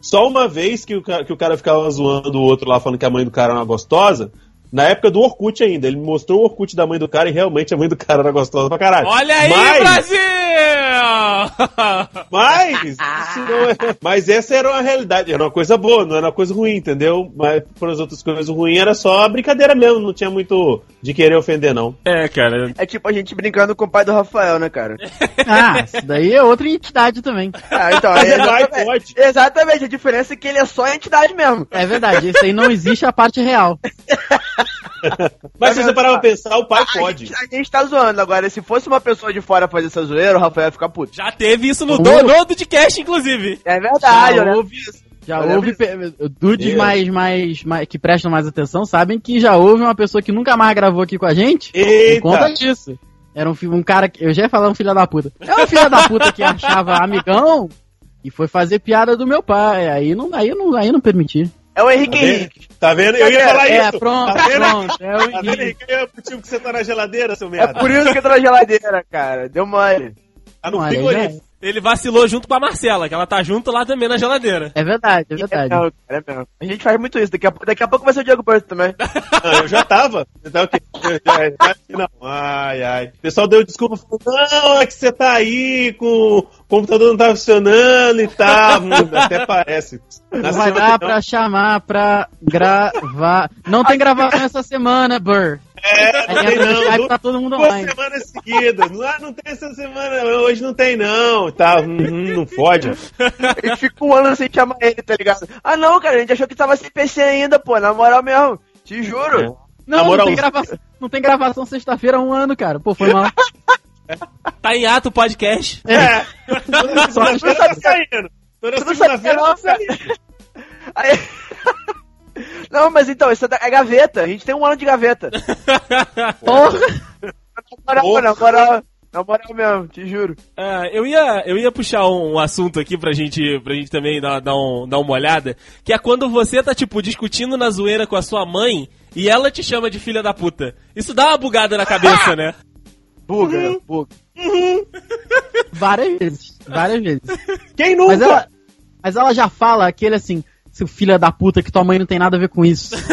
Só uma vez que o, que o cara ficava zoando o outro lá, falando que a mãe do cara era uma gostosa, na época do Orkut ainda. Ele mostrou o Orkut da mãe do cara e realmente a mãe do cara era gostosa pra caralho. Olha aí, mas, Brasil! mas, isso não é- mas essa era uma realidade, era uma coisa boa, não era uma coisa ruim, entendeu? Mas para as outras coisas ruins era só brincadeira mesmo, não tinha muito de querer ofender, não. é, cara. É tipo a gente brincando com o pai do Rafael, né, cara? Ah, isso daí é outra entidade também. Ah, então, Mas é é pai, exatamente, pode. exatamente, a diferença é que ele é só a entidade mesmo. É verdade, isso aí não existe a parte real. Mas se você parar pra tá. pensar, o pai A pode. gente, a gente tá zoando agora, se fosse uma pessoa de fora fazer essa zoeira, o Rafael ia ficar puto. Já teve isso no Uh. do, no Dudcast, inclusive. É verdade, Já eu houve- disso. Já Eu houve pe- dudes Eu. mais, mais, mais- que prestam mais atenção, sabem que já houve uma pessoa que nunca mais gravou aqui com a gente por Eita! conta disso. Era um, um cara que. Eu já ia falar um filho da puta. É um filho da puta que achava amigão e foi fazer piada do meu pai. Aí não, aí não, aí não permiti. É o Henrique Tá vendo? Henrique. Tá vendo? Eu ia falar É, isso. pronto, Tá vendo? pronto. É o Tá vendo, Henrique. Henrique? É o motivo que você tá na geladeira, seu É merda. por isso que eu tô na geladeira, cara. Deu mole. Tá no Não, frigorífico. é. Ele vacilou junto com a Marcela, que ela tá junto lá também na geladeira. É verdade, é verdade. É, mesmo, é mesmo. A gente faz muito isso. Daqui a, daqui a pouco vai ser o Diego Porto também. Ah, eu já tava. Então, o quê? Não, ai, ai. O pessoal deu desculpa, falou, não, é que você tá aí com o computador não tá funcionando e tal. Hum, Até parece. Na Não vai dar não- pra chamar pra gravar. Não tem gravação essa semana, Burr. É, não tem não. Du- tá todo mundo Duas online. semanas seguidas. Ah, não tem essa semana, hoje não tem não. Tá, hum, não fode. A gente fica um ano sem chamar ele, tá ligado? Ah, não, cara, a gente achou que tava sem PC ainda, pô. Na moral mesmo. Te juro. Não, Na não moral, tem gravação, não tem gravação sexta-feira há um ano, cara. Pô, foi mal. Tá em ato o podcast. É. Toda segunda-feira tá saindo. Toda segunda-feira tá saindo. Aí... Não, mas então, isso é é gaveta. A gente tem um ano de gaveta. Porra! Na moral, na moral, Na moral mesmo, te juro. Ah, eu, ia, eu ia puxar um, um assunto aqui pra gente, pra gente também dar, dar, um, dar uma olhada, que é quando você tá, tipo, discutindo na zoeira com a sua mãe e ela te chama de filha da puta. Isso dá uma bugada na cabeça, né? Buga, buga. Várias vezes. Várias vezes. Quem nunca? Mas ela, mas ela já fala aquele assim, seu filho da puta, que tua mãe não tem nada a ver com isso.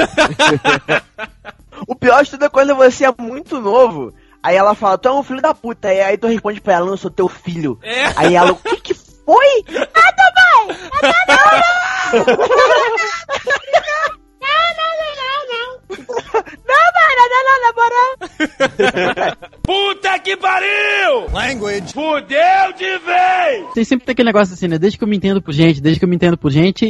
O pior de tudo é quando você é muito novo. Aí ela fala, tu é um filho da puta. Aí, aí tu responde pra ela, não, eu sou teu filho. É. Aí ela, o que que foi? Puta que pariu! Language. Fudeu de vez! Tem sempre aquele negócio assim, né? Desde que eu me entendo por gente, desde que eu me entendo por gente, e,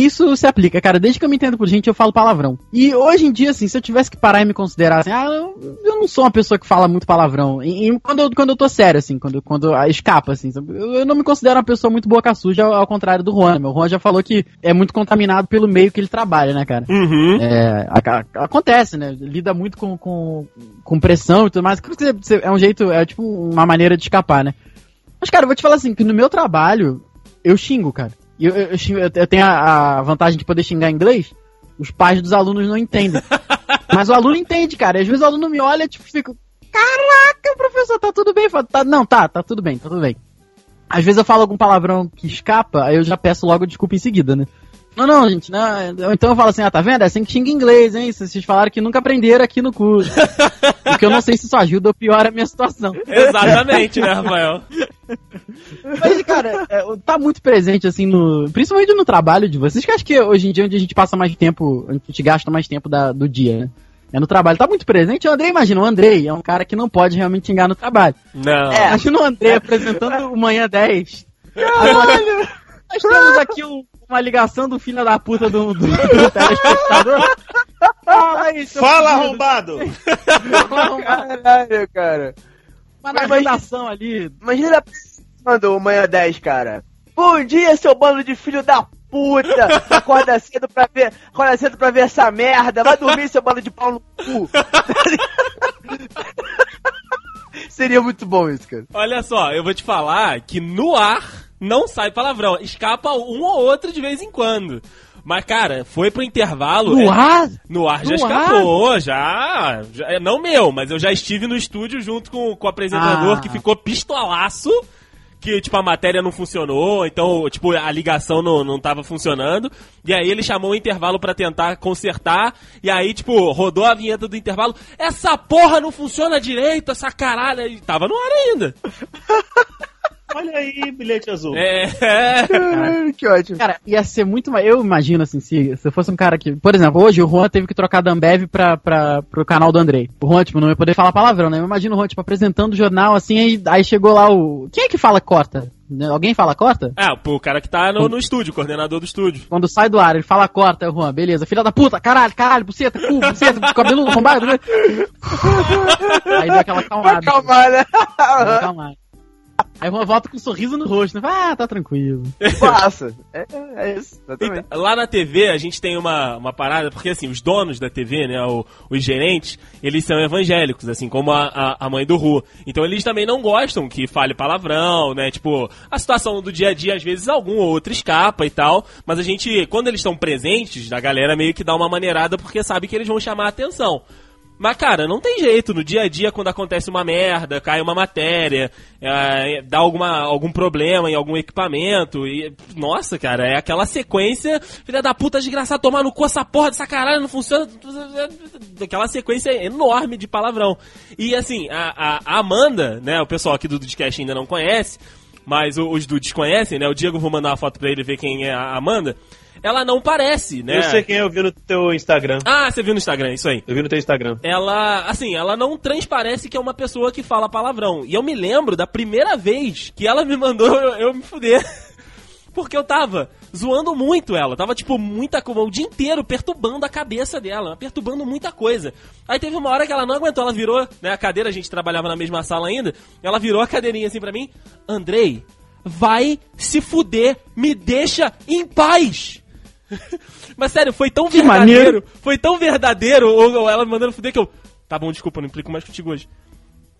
e isso se aplica, cara. Desde que eu me entendo por gente, eu falo palavrão. E hoje em dia, assim, se eu tivesse que parar e me considerar assim, ah, eu, eu não sou uma pessoa que fala muito palavrão. E, e quando, eu, quando eu tô sério, assim, quando, quando escapa, assim, eu, eu não me considero uma pessoa muito boca suja, ao, ao contrário do Juan. Meu Juan já falou que é muito contaminado pelo meio que ele trabalha, né, cara? Uhum. É, a- a- acontece, né? Lida muito com, com, com pressão e tudo mais. É um jeito, é tipo uma maneira de escapar, né? Mas, cara, eu vou te falar assim, que no meu trabalho, eu xingo, cara. Eu, eu, eu eu tenho a, a vantagem de poder xingar em inglês, os pais dos alunos não entendem. Mas o aluno entende, cara. Às vezes o aluno me olha e tipo, fica, caraca, professor, tá tudo bem? Falo, "Tá- não, tá, tá tudo bem, tá tudo bem. Às vezes eu falo algum palavrão que escapa, aí eu já peço logo desculpa em seguida, né? Não, não, gente, não. Então eu falo assim, ah, tá vendo? É assim que xinga inglês, hein? Vocês falaram que nunca aprenderam aqui no curso. Porque eu não sei se isso ajuda ou piora a minha situação. Exatamente, né, Rafael? Mas, cara, é, tá muito presente, assim, no. Principalmente no trabalho de vocês, que acho que hoje em dia é onde a gente passa mais tempo, a gente gasta mais tempo da- do dia, né? É no trabalho. Tá muito presente. O Andrei, imagina, o Andrei é um cara que não pode realmente xingar no trabalho. Não. É, imagina o Andrei apresentando o Manhã 10. Agora, nós temos aqui um- uma ligação do filho da puta do, do, do telespectador. Fala aí, seu Fala, filho. arrombado! Caralho, cara. uma navegação ali. Imagina ele mandou manhã 10, cara. Bom dia, seu bando de filho da puta! Acorda cedo pra ver, acorda cedo pra ver essa merda. Vai dormir, seu bando de pau no cu. Seria muito bom isso, cara. Olha só, eu vou te falar que no ar não sai palavrão. Escapa um ou outro de vez em quando. Mas, cara, foi pro intervalo. No é- ar? No ar já No escapou, já, já- é, Não meu, mas eu já estive no estúdio junto com, com o apresentador Ah. que ficou pistolaço. Que, tipo, a matéria não funcionou, então, tipo, a ligação não, não tava funcionando. E aí ele chamou o intervalo pra tentar consertar. E aí, tipo, rodou a vinheta do intervalo. Essa porra não funciona direito, essa caralho. E tava no ar ainda. Olha aí, bilhete azul. É. Caralho, que ótimo. Cara, ia ser muito mais. Eu imagino assim, se, se eu fosse um cara que. Por exemplo, hoje o Juan teve que trocar da Ambev pra, pra, pro canal do Andrei. O Juan, tipo, não ia poder falar palavrão, né? Eu imagino o Juan, tipo, apresentando o jornal assim, aí, aí chegou lá o. Quem é que fala corta? Né? Alguém fala corta? Ah, pô, o cara que tá no, no estúdio, coordenador do estúdio. Quando sai do ar, ele fala corta, é o Juan, beleza. Filha da puta, caralho, caralho, buceta, cu, buceta, cabelo arrombado, né? Aí deu aquela acalmada. Calma, né? Aí Juan volta com um sorriso no rosto, né? Ah, tá tranquilo. Passa. É, é isso, exatamente. Então, lá na TV a gente tem uma, uma parada, porque assim, os donos da TV, né, o- os gerentes, eles são evangélicos, assim, como a, a, a mãe do Ru. Então eles também não gostam que fale palavrão, né, tipo, a situação do dia a dia, às vezes algum ou outro escapa e tal, mas a gente, quando eles estão presentes, a galera meio que dá uma maneirada porque sabe que eles vão chamar a atenção. Mas, cara, não tem jeito. No dia a dia, quando acontece uma merda, cai uma matéria, é, dá alguma, algum problema em algum equipamento. E, nossa, cara, é aquela sequência. Filha da puta, desgraçado, tomar no cu essa porra dessa caralho, não funciona. Aquela sequência enorme de palavrão. E, assim, a, a- Amanda, né, o pessoal aqui do Dudcast ainda não conhece, mas os dudes conhecem, né? O Diego, vou mandar uma foto pra ele ver quem é a Amanda. Ela não parece, né? Eu sei quem é, eu vi no teu Instagram. Ah, você viu no Instagram, isso aí Eu vi no teu Instagram. ela, assim, ela não transparece que é uma pessoa que fala palavrão. E eu me lembro da primeira vez que ela me mandou eu, eu me fuder. Porque eu tava zoando muito ela. Tava, tipo, muita coisa. O dia inteiro perturbando a cabeça dela. Perturbando muita coisa. Aí teve uma hora que ela não aguentou. Ela virou, né? A cadeira, a gente trabalhava na mesma sala ainda. Ela virou a cadeirinha assim pra mim. Andrei, vai se fuder. Me deixa em paz. Mas sério, foi tão Que verdadeiro. maneiro. Foi tão verdadeiro. Ou, ou ela me mandando fuder que eu. Tá bom, desculpa, não implico mais contigo hoje.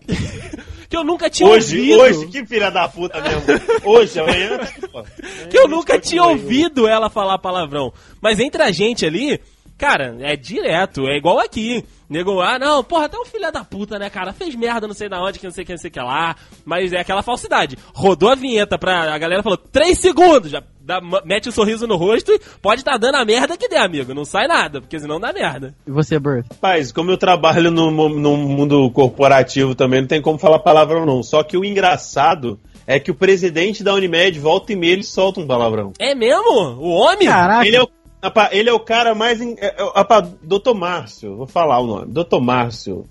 que eu nunca tinha Hoje, ouvido. hoje, que filha da puta mesmo. Hoje, amanhã. que eu nunca tinha ouvido ela falar palavrão. Mas entre a gente ali, cara, é direto, é igual aqui. Nego, ah, não, porra, até um filho da puta, né, cara? Fez merda, não sei da onde, que não sei o que, não sei o que lá. Mas é aquela falsidade. Rodou a vinheta pra. A galera falou, três segundos, já dá- mete um sorriso no rosto e pode estar dando a merda que der, amigo. Não sai nada, porque senão dá merda. E você, Bert? Rapaz, como eu trabalho no, no mundo corporativo também, não tem como falar palavrão não. Só que o engraçado é que o presidente da Unimed volta e meia ele solta um palavrão. É mesmo? O homem? Caraca. Ele é o, apa, ele é o cara mais. em- é- é- apa, Doutor Márcio, vou falar o nome. Doutor Márcio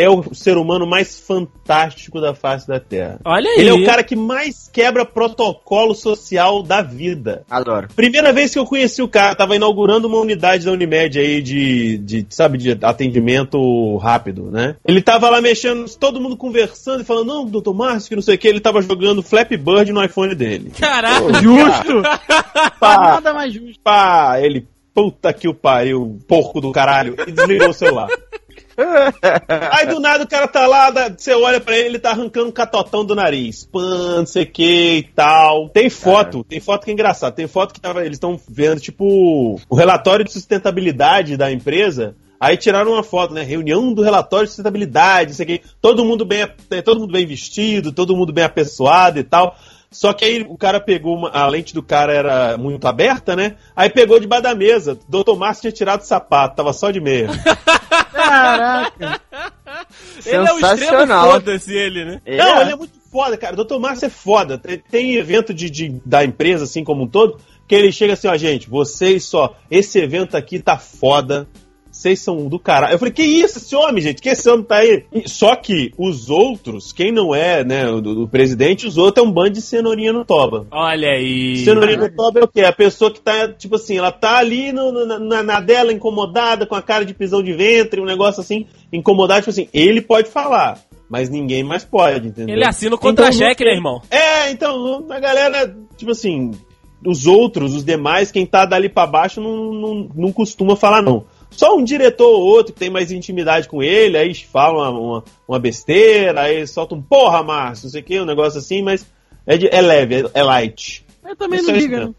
é o ser humano mais fantástico da face da Terra. Olha aí. Ele é o cara que mais quebra protocolo social da vida. Adoro. Primeira vez que eu conheci o cara, tava inaugurando uma unidade da Unimed aí de, de sabe, de atendimento rápido, né? Ele tava lá mexendo, todo mundo conversando e falando, não, doutor Márcio, que não sei o que, ele tava jogando Flappy Bird no iPhone dele. Caraca. Justo! Pá, Nada mais justo. pá, ele, puta que o pariu, porco do caralho, e desligou o celular. Aí do nada o cara tá lá, você olha pra ele, ele tá arrancando um catotão do nariz. Pã, não sei o que e tal. Tem foto, tem foto que é engraçado. Tem foto que tava, eles estão vendo, tipo, o relatório de sustentabilidade da empresa. Aí tiraram uma foto, né? Reunião do relatório de sustentabilidade, não sei que. Todo mundo bem, eh, todo mundo bem vestido, todo mundo bem apessoado e tal. Só que aí o cara pegou uma, a lente do cara era muito aberta, né? Aí pegou debaixo da mesa. Doutor Márcio tinha tirado o sapato, tava só de meia. Caraca. Ele é o extremo Sensacional. foda-se ele, né? Não, ele é muito foda, cara. Doutor Márcio é foda. Tem, tem evento de, de- da empresa, assim como um todo, que ele chega assim, ó, gente, vocês só, esse evento aqui tá foda. Vocês são do caralho. Eu falei, que isso, esse homem, gente? Que esse homem tá aí? E- Só que os outros, quem não é, né, o, do- presidente, os outros é um bando de cenourinha no toba. Olha aí. Cenourinha no toba é o quê? A pessoa que tá, tipo assim, ela tá ali no- no- na, na dela, incomodada, com a cara de prisão de ventre, um negócio assim, incomodado, tipo assim, ele pode falar, mas ninguém mais pode, entendeu? Ele assina o contra-cheque, né, irmão? É, então, a galera, tipo assim, os outros, os demais, quem tá dali pra baixo não, não, não costuma falar, não. Só um diretor ou outro que tem mais intimidade com ele, aí fala uma, uma, uma besteira, aí solta um porra, Márcio, não sei o que, um negócio assim, mas é, de- é leve, é, é light. Eu também não é liga. isso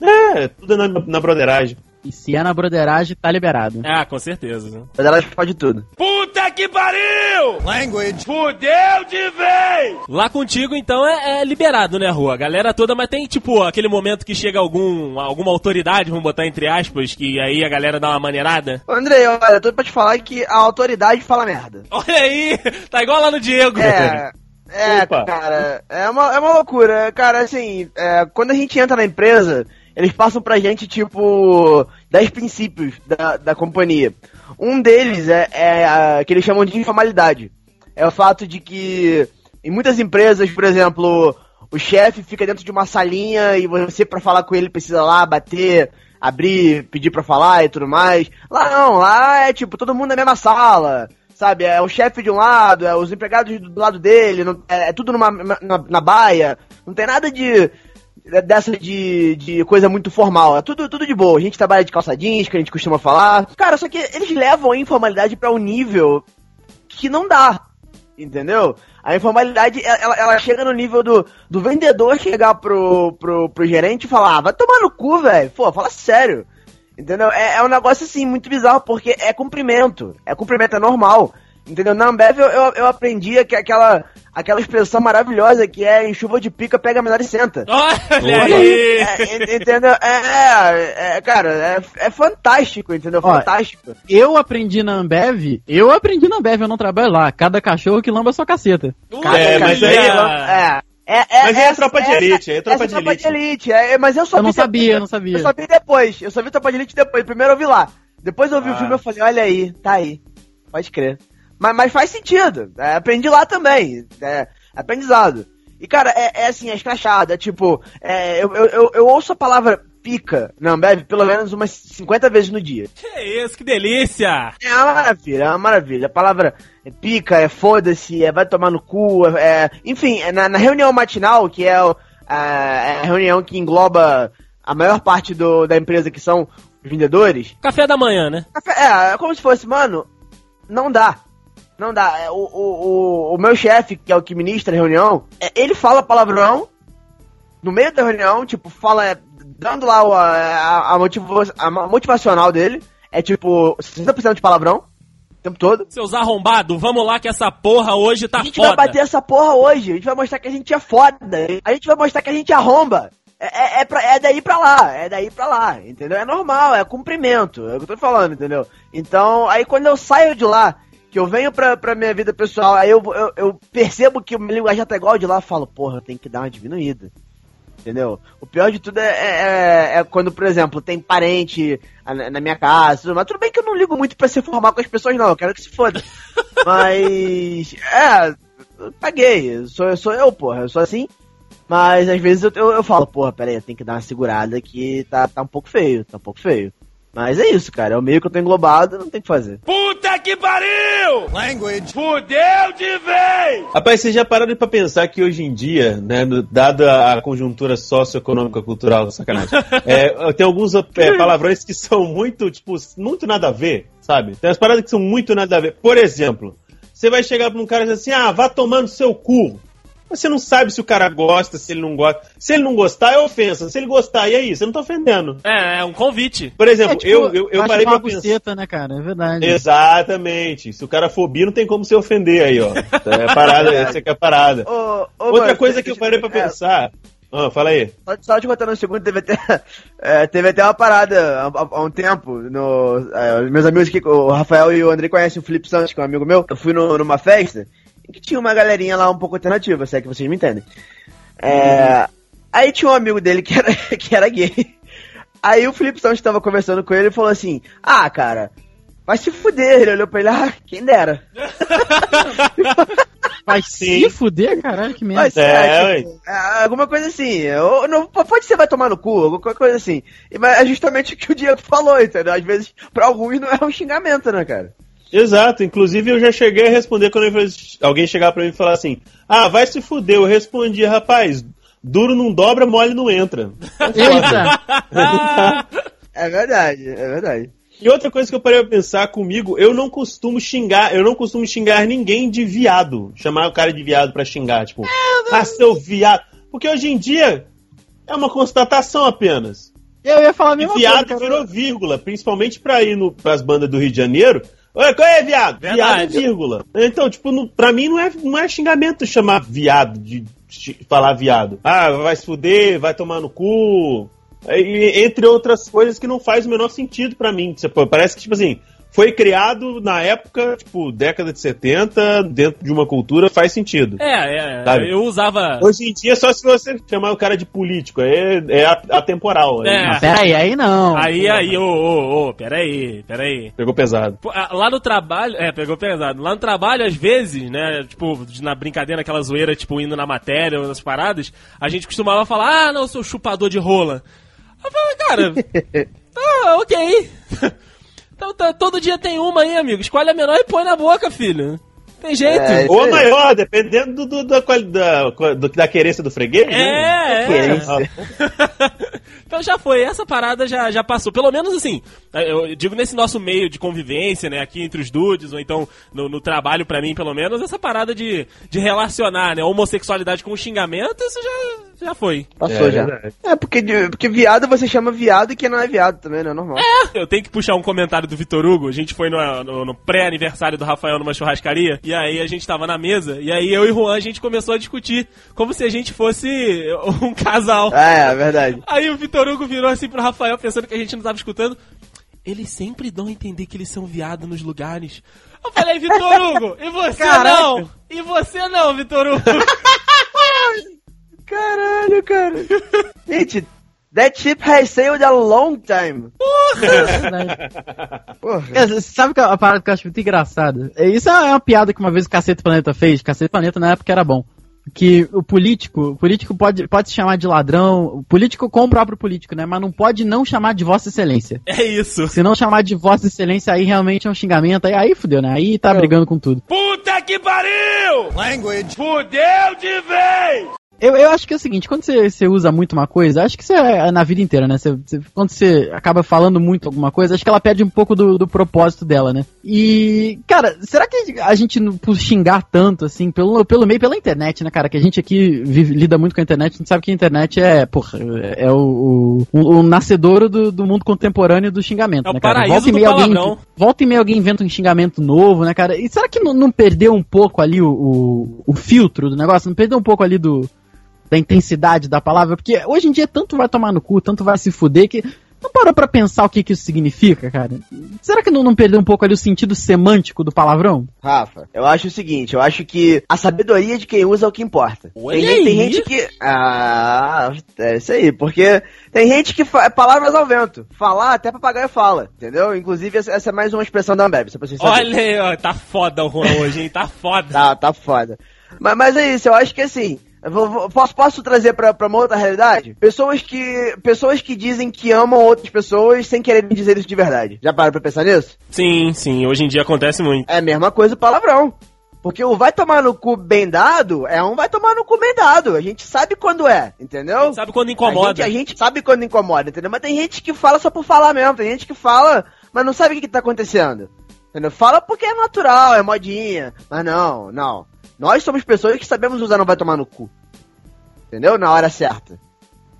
mesmo. É, tudo na, na broderagem. E se é na broderagem, tá liberado. Ah, com certeza. Mas ela pode tudo. Puta que pariu! Language. Fudeu de vez! Lá contigo, então, é, é liberado, né, Rua? A galera toda, mas tem, tipo, aquele momento que chega algum, alguma autoridade, vamos botar entre aspas, que aí a galera dá uma maneirada. Ô, Andrei, olha, eu tô pra te falar que a autoridade fala merda. Olha aí! Tá igual lá no Diego. É, é, Opa. cara, é uma, é uma loucura. Cara, assim, é, quando a gente entra na empresa, eles passam pra gente, tipo, 10 princípios da, da companhia. Um deles é, é a, que eles chamam de informalidade. É o fato de que em muitas empresas, por exemplo, o chefe fica dentro de uma salinha e você, pra falar com ele, precisa lá bater, abrir, pedir pra falar e tudo mais. Lá não, lá é tipo, todo mundo na mesma sala. Sabe, é o chefe de um lado, é os empregados do lado dele, não- é, é tudo numa, na, na baia. Não tem nada de dessa de, de coisa muito formal. É tudo, tudo de boa. A gente trabalha de calça jeans, que a gente costuma falar. Cara, só que eles levam a informalidade pra um nível que não dá. Entendeu? A informalidade, ela, ela chega no nível do, do vendedor chegar pro, pro, pro gerente e falar, ah, vai tomar no cu, velho. Pô, fala sério. Entendeu? É, é um negócio assim, muito bizarro, porque é cumprimento. É cumprimento, é normal. Entendeu? Na Ambev eu, eu, eu aprendi que aquela, aquela expressão maravilhosa que é em chuva de pica, pega menor e senta. Olha aí! É, en- entendeu? É, é, cara, é, é fantástico, entendeu? Ó, Fantástico. Eu aprendi na Ambev, eu aprendi na Ambev, eu não trabalho lá. Cada cachorro que lamba a sua caceta. É, mas aí- É. É, é, Mas aí é tropa de elite, é tropa essa de tropa elite. de elite. É, mas eu só Eu não sabia, eu não sabia. Eu só vi depois. Eu só vi tropa de elite depois. Primeiro eu vi lá. Depois eu vi o Ah. filme e eu falei, olha aí, tá aí. Pode crer. Mas, mas faz sentido. É, aprendi lá também. É, aprendizado. E, cara, é, é assim, é escrachado. É tipo, é, eu, eu, eu, ouço a palavra pica na Ambev pelo menos umas 50 vezes no dia. Que isso, que delícia! É uma maravilha, é uma maravilha. A palavra é pica, é foda-se, é vai tomar no cu, é, é- enfim, é na, na reunião matinal, que é, o- a, é a reunião que engloba a maior parte do, da empresa, que são os vendedores, Café da manhã, né? café- é, é como se fosse, mano, não dá. Não dá. É, O, o, o, o meu chefe, que é o que ministra a reunião, é, ele fala palavrão no meio da reunião, tipo, fala, é, dando lá a, a, a motiva- a motivacional dele, é tipo 60% de palavrão o tempo todo. Seus arrombados, vamos lá que essa porra hoje tá a gente foda. vai bater essa porra hoje, a gente vai mostrar que a gente é foda, a gente vai mostrar que a gente arromba. É, é, é, pra- é daí pra lá, é daí pra lá, entendeu? É normal, é cumprimento, é o que eu tô falando, entendeu? Então, aí quando eu saio de lá, que eu venho pra, pra minha vida pessoal, aí eu, eu, eu percebo que o meu linguagem tá igual de lá, eu falo, porra, tem que dar uma diminuída. Entendeu? O pior de tudo é, é, é quando, por exemplo, tem parente na, minha casa, tudo, mas tudo bem que eu não ligo muito pra se formar com as pessoas, não, eu quero que se foda. Mas, é, paguei, sou, sou eu, porra, eu sou assim. Mas às vezes eu, eu, eu falo, porra, pera aí, tem que dar uma segurada que tá, tá um pouco feio, tá um pouco feio. Mas é isso, cara, é o meio que eu tô englobado, não tem o que fazer. Puta que pariu! Language. Fudeu de vez! Rapaz, vocês já pararam pra pensar que hoje em dia, né, no- dada a conjuntura socioeconômica cultural, sacanagem, é, tem alguns é, palavrões que são muito, tipo, muito nada a ver, sabe? Tem umas paradas que são muito nada a ver. Por exemplo, você vai chegar pra um cara e dizer assim, ah, vá tomar no seu cu. Você não sabe se o cara gosta, se ele não gosta. Se ele não gostar, é ofensa. Se ele gostar, e aí? Você não tá ofendendo. É, é um convite. Por exemplo, É, tipo, eu, eu, eu parei pra pensar. buceta, né, cara? É verdade. Exatamente. Se o cara for bi, não tem como se ofender aí, ó. É parada, essa que é a parada. Ô, ô, Outra mano, coisa que eu parei pra é, pensar. Ah, fala aí. Só, só te contando um segundo, teve até, é, teve até uma parada há, há- um tempo. No, é, meus amigos aqui, o Rafael e o André conhecem o Felipe Santos, que é um amigo meu. Eu fui no- numa festa que tinha uma galerinha lá um pouco alternativa, se é que vocês me entendem. É, Aí tinha um amigo dele que era, que era gay. Aí o Felipe Santos tava conversando com ele e falou assim: Ah, cara, vai se fuder. Ele olhou pra ele, ah, quem dera. Vai Sim. se fuder, caralho, que merda. Mas, É, é, tipo, é, alguma coisa assim. Ou, não, pode ser vai tomar no cu, alguma coisa assim. E, Mas é justamente o que o Diego falou, entendeu? Às vezes, pra alguns não é um xingamento, né, cara? Exato. Inclusive, eu já cheguei a responder quando alguém chegar pra mim e falar assim: Ah, vai se fuder. Eu respondi, rapaz, duro não dobra, mole não entra. É verdade, é verdade. E outra coisa que eu parei pra pensar comigo, eu não costumo xingar, eu não costumo xingar ninguém de viado. Chamar o cara de viado pra xingar, tipo, ah, seu viado. Porque hoje em dia é uma constatação apenas. Eu ia falar a E mesma viado coisa, virou vírgula, principalmente pra ir no, pras bandas do Rio de Janeiro. Oi, qual é, viado? Verdade. Viado vírgula. Então, tipo, no, pra mim não é, não é xingamento chamar viado, de chi- falar viado. Ah, vai se fuder, vai tomar no cu. E- entre outras coisas que não faz o menor sentido pra mim. Pô, parece que, tipo assim, foi criado na época, tipo, década de 70, dentro de uma cultura, faz sentido. É, é. Sabe? Eu usava. Hoje em dia, só se você chamar o cara de político, é, é atemporal. É. Ah, pera aí, aí não. Aí, aí, ô, ô, ô, peraí, peraí. Pegou pesado. Ah, Lá no trabalho, é, pegou pesado. Lá no trabalho, às vezes, né, tipo, na brincadeira, aquela zoeira, tipo, indo na matéria ou nas paradas, a gente costumava falar, ah, não, eu sou chupador de rola. Eu falei, cara, tá, ok. Então, tá, todo dia tem uma aí, amigo. Escolhe a menor e põe na boca, filho. Tem jeito. É, Ou Sei. maior, dependendo do, do- da, da, do- da querência do freguês. né? É, é. Querência. então já foi, essa parada já, já passou. Pelo menos assim, eu digo nesse nosso meio de convivência, né, aqui entre os dudes, ou então no, no trabalho pra mim, pelo menos, essa parada de, de relacionar, né, homossexualidade com xingamento, isso já, já foi. Passou É já. verdade. É, porque, porque viado você chama viado e quem não é viado também, né? Normal. Eu tenho que puxar um comentário do Vitor Hugo. A gente foi no, no- no pré-aniversário do Rafael numa churrascaria. E aí a gente tava na mesa. E aí eu e Juan a gente começou a discutir como se a gente fosse um casal. É, é verdade. Aí o Vitor Hugo virou assim pro Rafael, pensando que a gente não tava escutando. Eles sempre dão a entender que eles são viado nos lugares. Eu falei, Vitor Hugo, e você Caraca. não? E você não, Vitor Hugo? Caralho, cara. Gente, that ship has sailed a long time. Porra. Cara, você sabe que a parada que eu acho muito engraçada? É, Isso é uma piada que uma vez o Cacete Planeta fez. Cacete Planeta na época era bom. Que o político, o político pode, pode se chamar de ladrão, o político com o próprio político, né? Mas não pode não chamar de Vossa Excelência. É isso. Se não chamar de Vossa Excelência, aí realmente é um xingamento, aí, aí fudeu, né? Aí tá brigando com tudo. Puta que pariu! Language. Fudeu de vez! Eu, eu acho que é o seguinte, quando você, você usa muito uma coisa, acho que isso é na vida inteira, né? Você, você- quando você acaba falando muito alguma coisa, acho que ela perde um pouco do, do propósito dela, né? E, cara, será que a gente, por xingar tanto, assim, pelo, pelo meio, pela internet, né, cara? Que a gente aqui vive- lida muito com a internet, a gente sabe que a internet é, porra, é o, o, o nascedouro do, do mundo contemporâneo do xingamento, É né, cara? Volta e meia alguém, volta e meia alguém inventa um xingamento novo, né, cara? E será que não, não perdeu um pouco ali o, o, o filtro do negócio? Não perdeu um pouco ali do, da intensidade da palavra? Porque hoje em dia tanto vai tomar no cu, tanto vai se fuder, que não parou pra pensar o que, que isso significa, cara? Será que não, não perdeu um pouco ali o sentido semântico do palavrão? Rafa, eu acho o seguinte, eu acho que a sabedoria de quem usa é o que importa. Olha tem, tem gente que. Ah, é isso aí, porque tem gente que fa... palavras ao vento. Falar até papagaio fala, entendeu? Inclusive, essa, essa é mais uma expressão da Ambev, só pra vocês saberem. Olha aí, ó, tá foda o Juan hoje, hein? Tá foda. Tá, tá foda. Mas, mas é isso, eu acho que assim. Posso, posso trazer pra, pra uma outra realidade? Pessoas que. Pessoas que dizem que amam outras pessoas sem quererem dizer isso de verdade. Já pararam pra pensar nisso? Sim, sim, hoje em dia acontece muito. É a mesma coisa o palavrão. Porque o vai tomar no cu bem dado é um vai tomar no cu bem dado. A gente sabe quando é, entendeu? Sabe quando incomoda? A gente, a gente sabe quando incomoda, entendeu? Mas tem gente que fala só por falar mesmo. Tem gente que fala, mas não sabe o que, que tá acontecendo. Entendeu? Fala porque é natural, é modinha. Mas não, não. Nós somos pessoas que sabemos usar não vai tomar no cu. Entendeu? Na hora certa.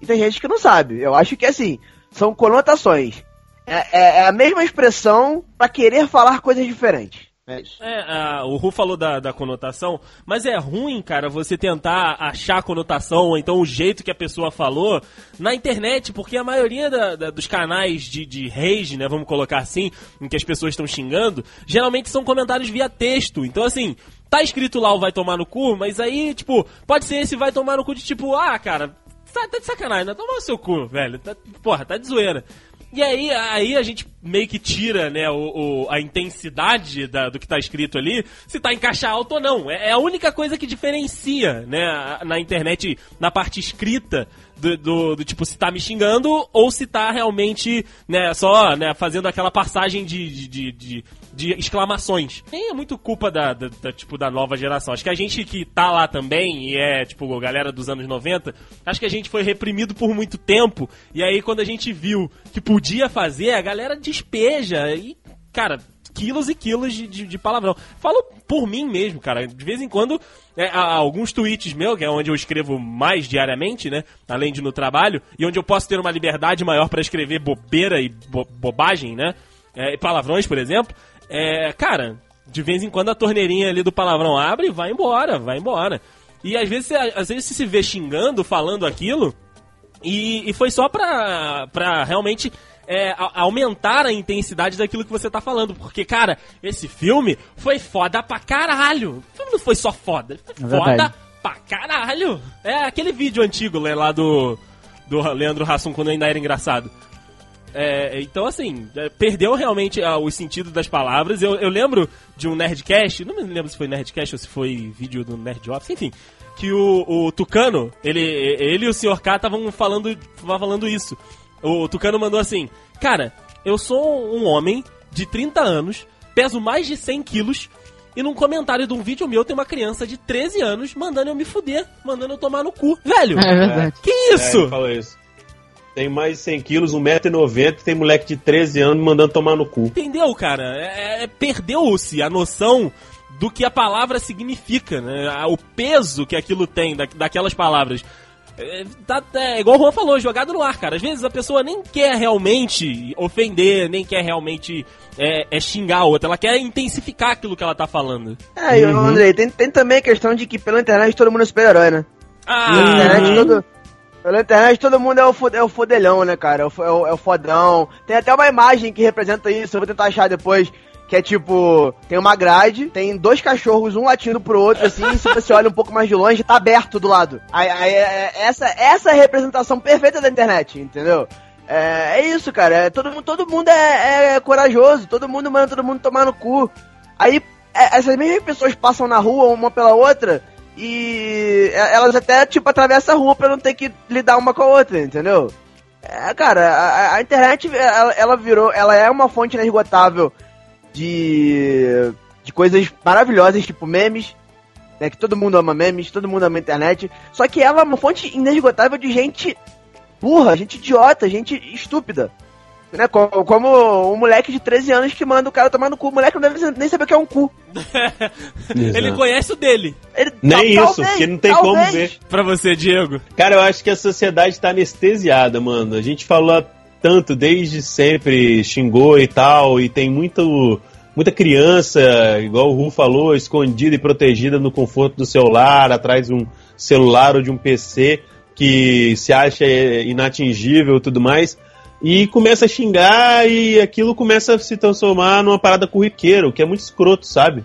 E tem gente que não sabe. Eu acho que assim, são conotações. É, é- é a mesma expressão pra querer falar coisas diferentes. É isso. É, a- o Ru falou da, da conotação, mas é ruim, cara, você tentar achar a conotação, ou então o jeito que a pessoa falou na internet, porque a maioria da- da- dos canais de, de rage, né, vamos colocar assim, em que as pessoas estão xingando, geralmente são comentários via texto. Então, assim, tá escrito lá o vai tomar no cu, mas aí, tipo, pode ser esse vai tomar no cu de tipo, ah, cara, tá, tá de sacanagem, né? Toma o seu cu, velho. Tá- porra, tá de zoeira. E aí, aí a gente meio que tira, né, o, o- a intensidade da- do que tá escrito ali, se tá em caixa alta ou não. É, é a única coisa que diferencia, né, na internet, na parte escrita, do, do- do tipo, se tá me xingando ou se tá realmente, né, só, né, fazendo aquela passagem de, de, de, de- de exclamações. Nem é muito culpa da, da- da, tipo, da nova geração. Acho que a gente que tá lá também, e é, tipo, galera dos anos 90, acho que a gente foi reprimido por muito tempo, e aí quando a gente viu que podia fazer, a galera despeja, e, cara, quilos e quilos de, de, de palavrão. Falo por mim mesmo, cara. De vez em quando, é, alguns tweets meus, que é onde eu escrevo mais diariamente, né? Além de no trabalho, e onde eu posso ter uma liberdade maior pra escrever bobeira e bo- bobagem, né? É, e palavrões, por exemplo. É, cara, de vez em quando a torneirinha ali do palavrão abre e vai embora, vai embora. E às vezes, às vezes você se vê xingando, falando aquilo, e, e foi só pra, pra realmente é, a- aumentar a intensidade daquilo que você tá falando. Porque, cara, esse filme foi foda pra caralho. O filme não foi só foda, foi É foda pra caralho. É aquele vídeo antigo né, lá do, do Leandro Hassum quando ainda era engraçado. É, então, assim, é, perdeu realmente ah, o sentido das palavras. Eu, eu lembro de um Nerdcast, não me lembro se foi Nerdcast ou se foi vídeo do Nerd Office, enfim, que o, o Tucano, ele, ele e o Sr. K estavam falando, tava falando isso. O Tucano mandou assim: Cara, eu sou um homem de 30 anos, peso mais de 100 quilos. E num comentário de um vídeo meu tem uma criança de 13 anos mandando eu me fuder, mandando eu tomar no cu. Velho, É verdade. que É, isso? ele falou isso. Tem mais de 100 quilos, 1,90m, tem moleque de 13 anos mandando tomar no cu. Entendeu, cara? É, é- Perdeu-se a noção do que a palavra significa, né? O peso que aquilo tem, da, daquelas palavras. É, tá- é igual o Juan falou, jogado no ar, cara. Às vezes a pessoa nem quer realmente ofender, nem quer realmente é, é xingar a outra. Ela quer intensificar aquilo que ela tá falando. É, e o Andrei, tem, tem também a questão de que pela internet todo mundo é super-herói, né? Pela Ah, internet todo. Pela internet todo mundo é o, é o fodelhão, né, cara? É o, é, o, é o fodão. Tem até uma imagem que representa isso, eu vou tentar achar depois. Que é tipo, tem uma grade, tem dois cachorros, um latindo pro outro, assim, se você olha um pouco mais de longe, tá aberto do lado. Aí, aí, é- é- essa, essa é a representação perfeita da internet, entendeu? É, é isso, cara. É, todo, todo mundo é, é corajoso, todo mundo manda todo mundo tomar no cu. Aí, é, essas mesmas pessoas passam na rua uma pela outra e é, elas até, tipo, atravessam a rua pra não ter que lidar uma com a outra, entendeu? É, cara, a, a internet, ela, ela virou, ela é uma fonte inesgotável de, de coisas maravilhosas, tipo memes, né? Que todo mundo ama memes, todo mundo ama internet. Só que ela é uma fonte inesgotável de gente burra, gente idiota, gente estúpida. Né? Como, como um moleque de 13 anos que manda o cara tomar no cu. O moleque não deve nem saber o que é um cu. Ele conhece o dele. Ele, Nem tal- isso, talvez, porque não tem como talvez. ver. Pra você, Diego. Cara, eu acho que a sociedade tá anestesiada, mano. A gente falou tanto desde sempre, xingou e tal, e tem muito, muita criança, igual o Ru falou, escondida e protegida no conforto do celular, atrás de um celular ou de um PC que se acha inatingível e tudo mais. E começa a xingar e aquilo começa a se transformar numa parada corriqueira, o que é muito escroto, sabe?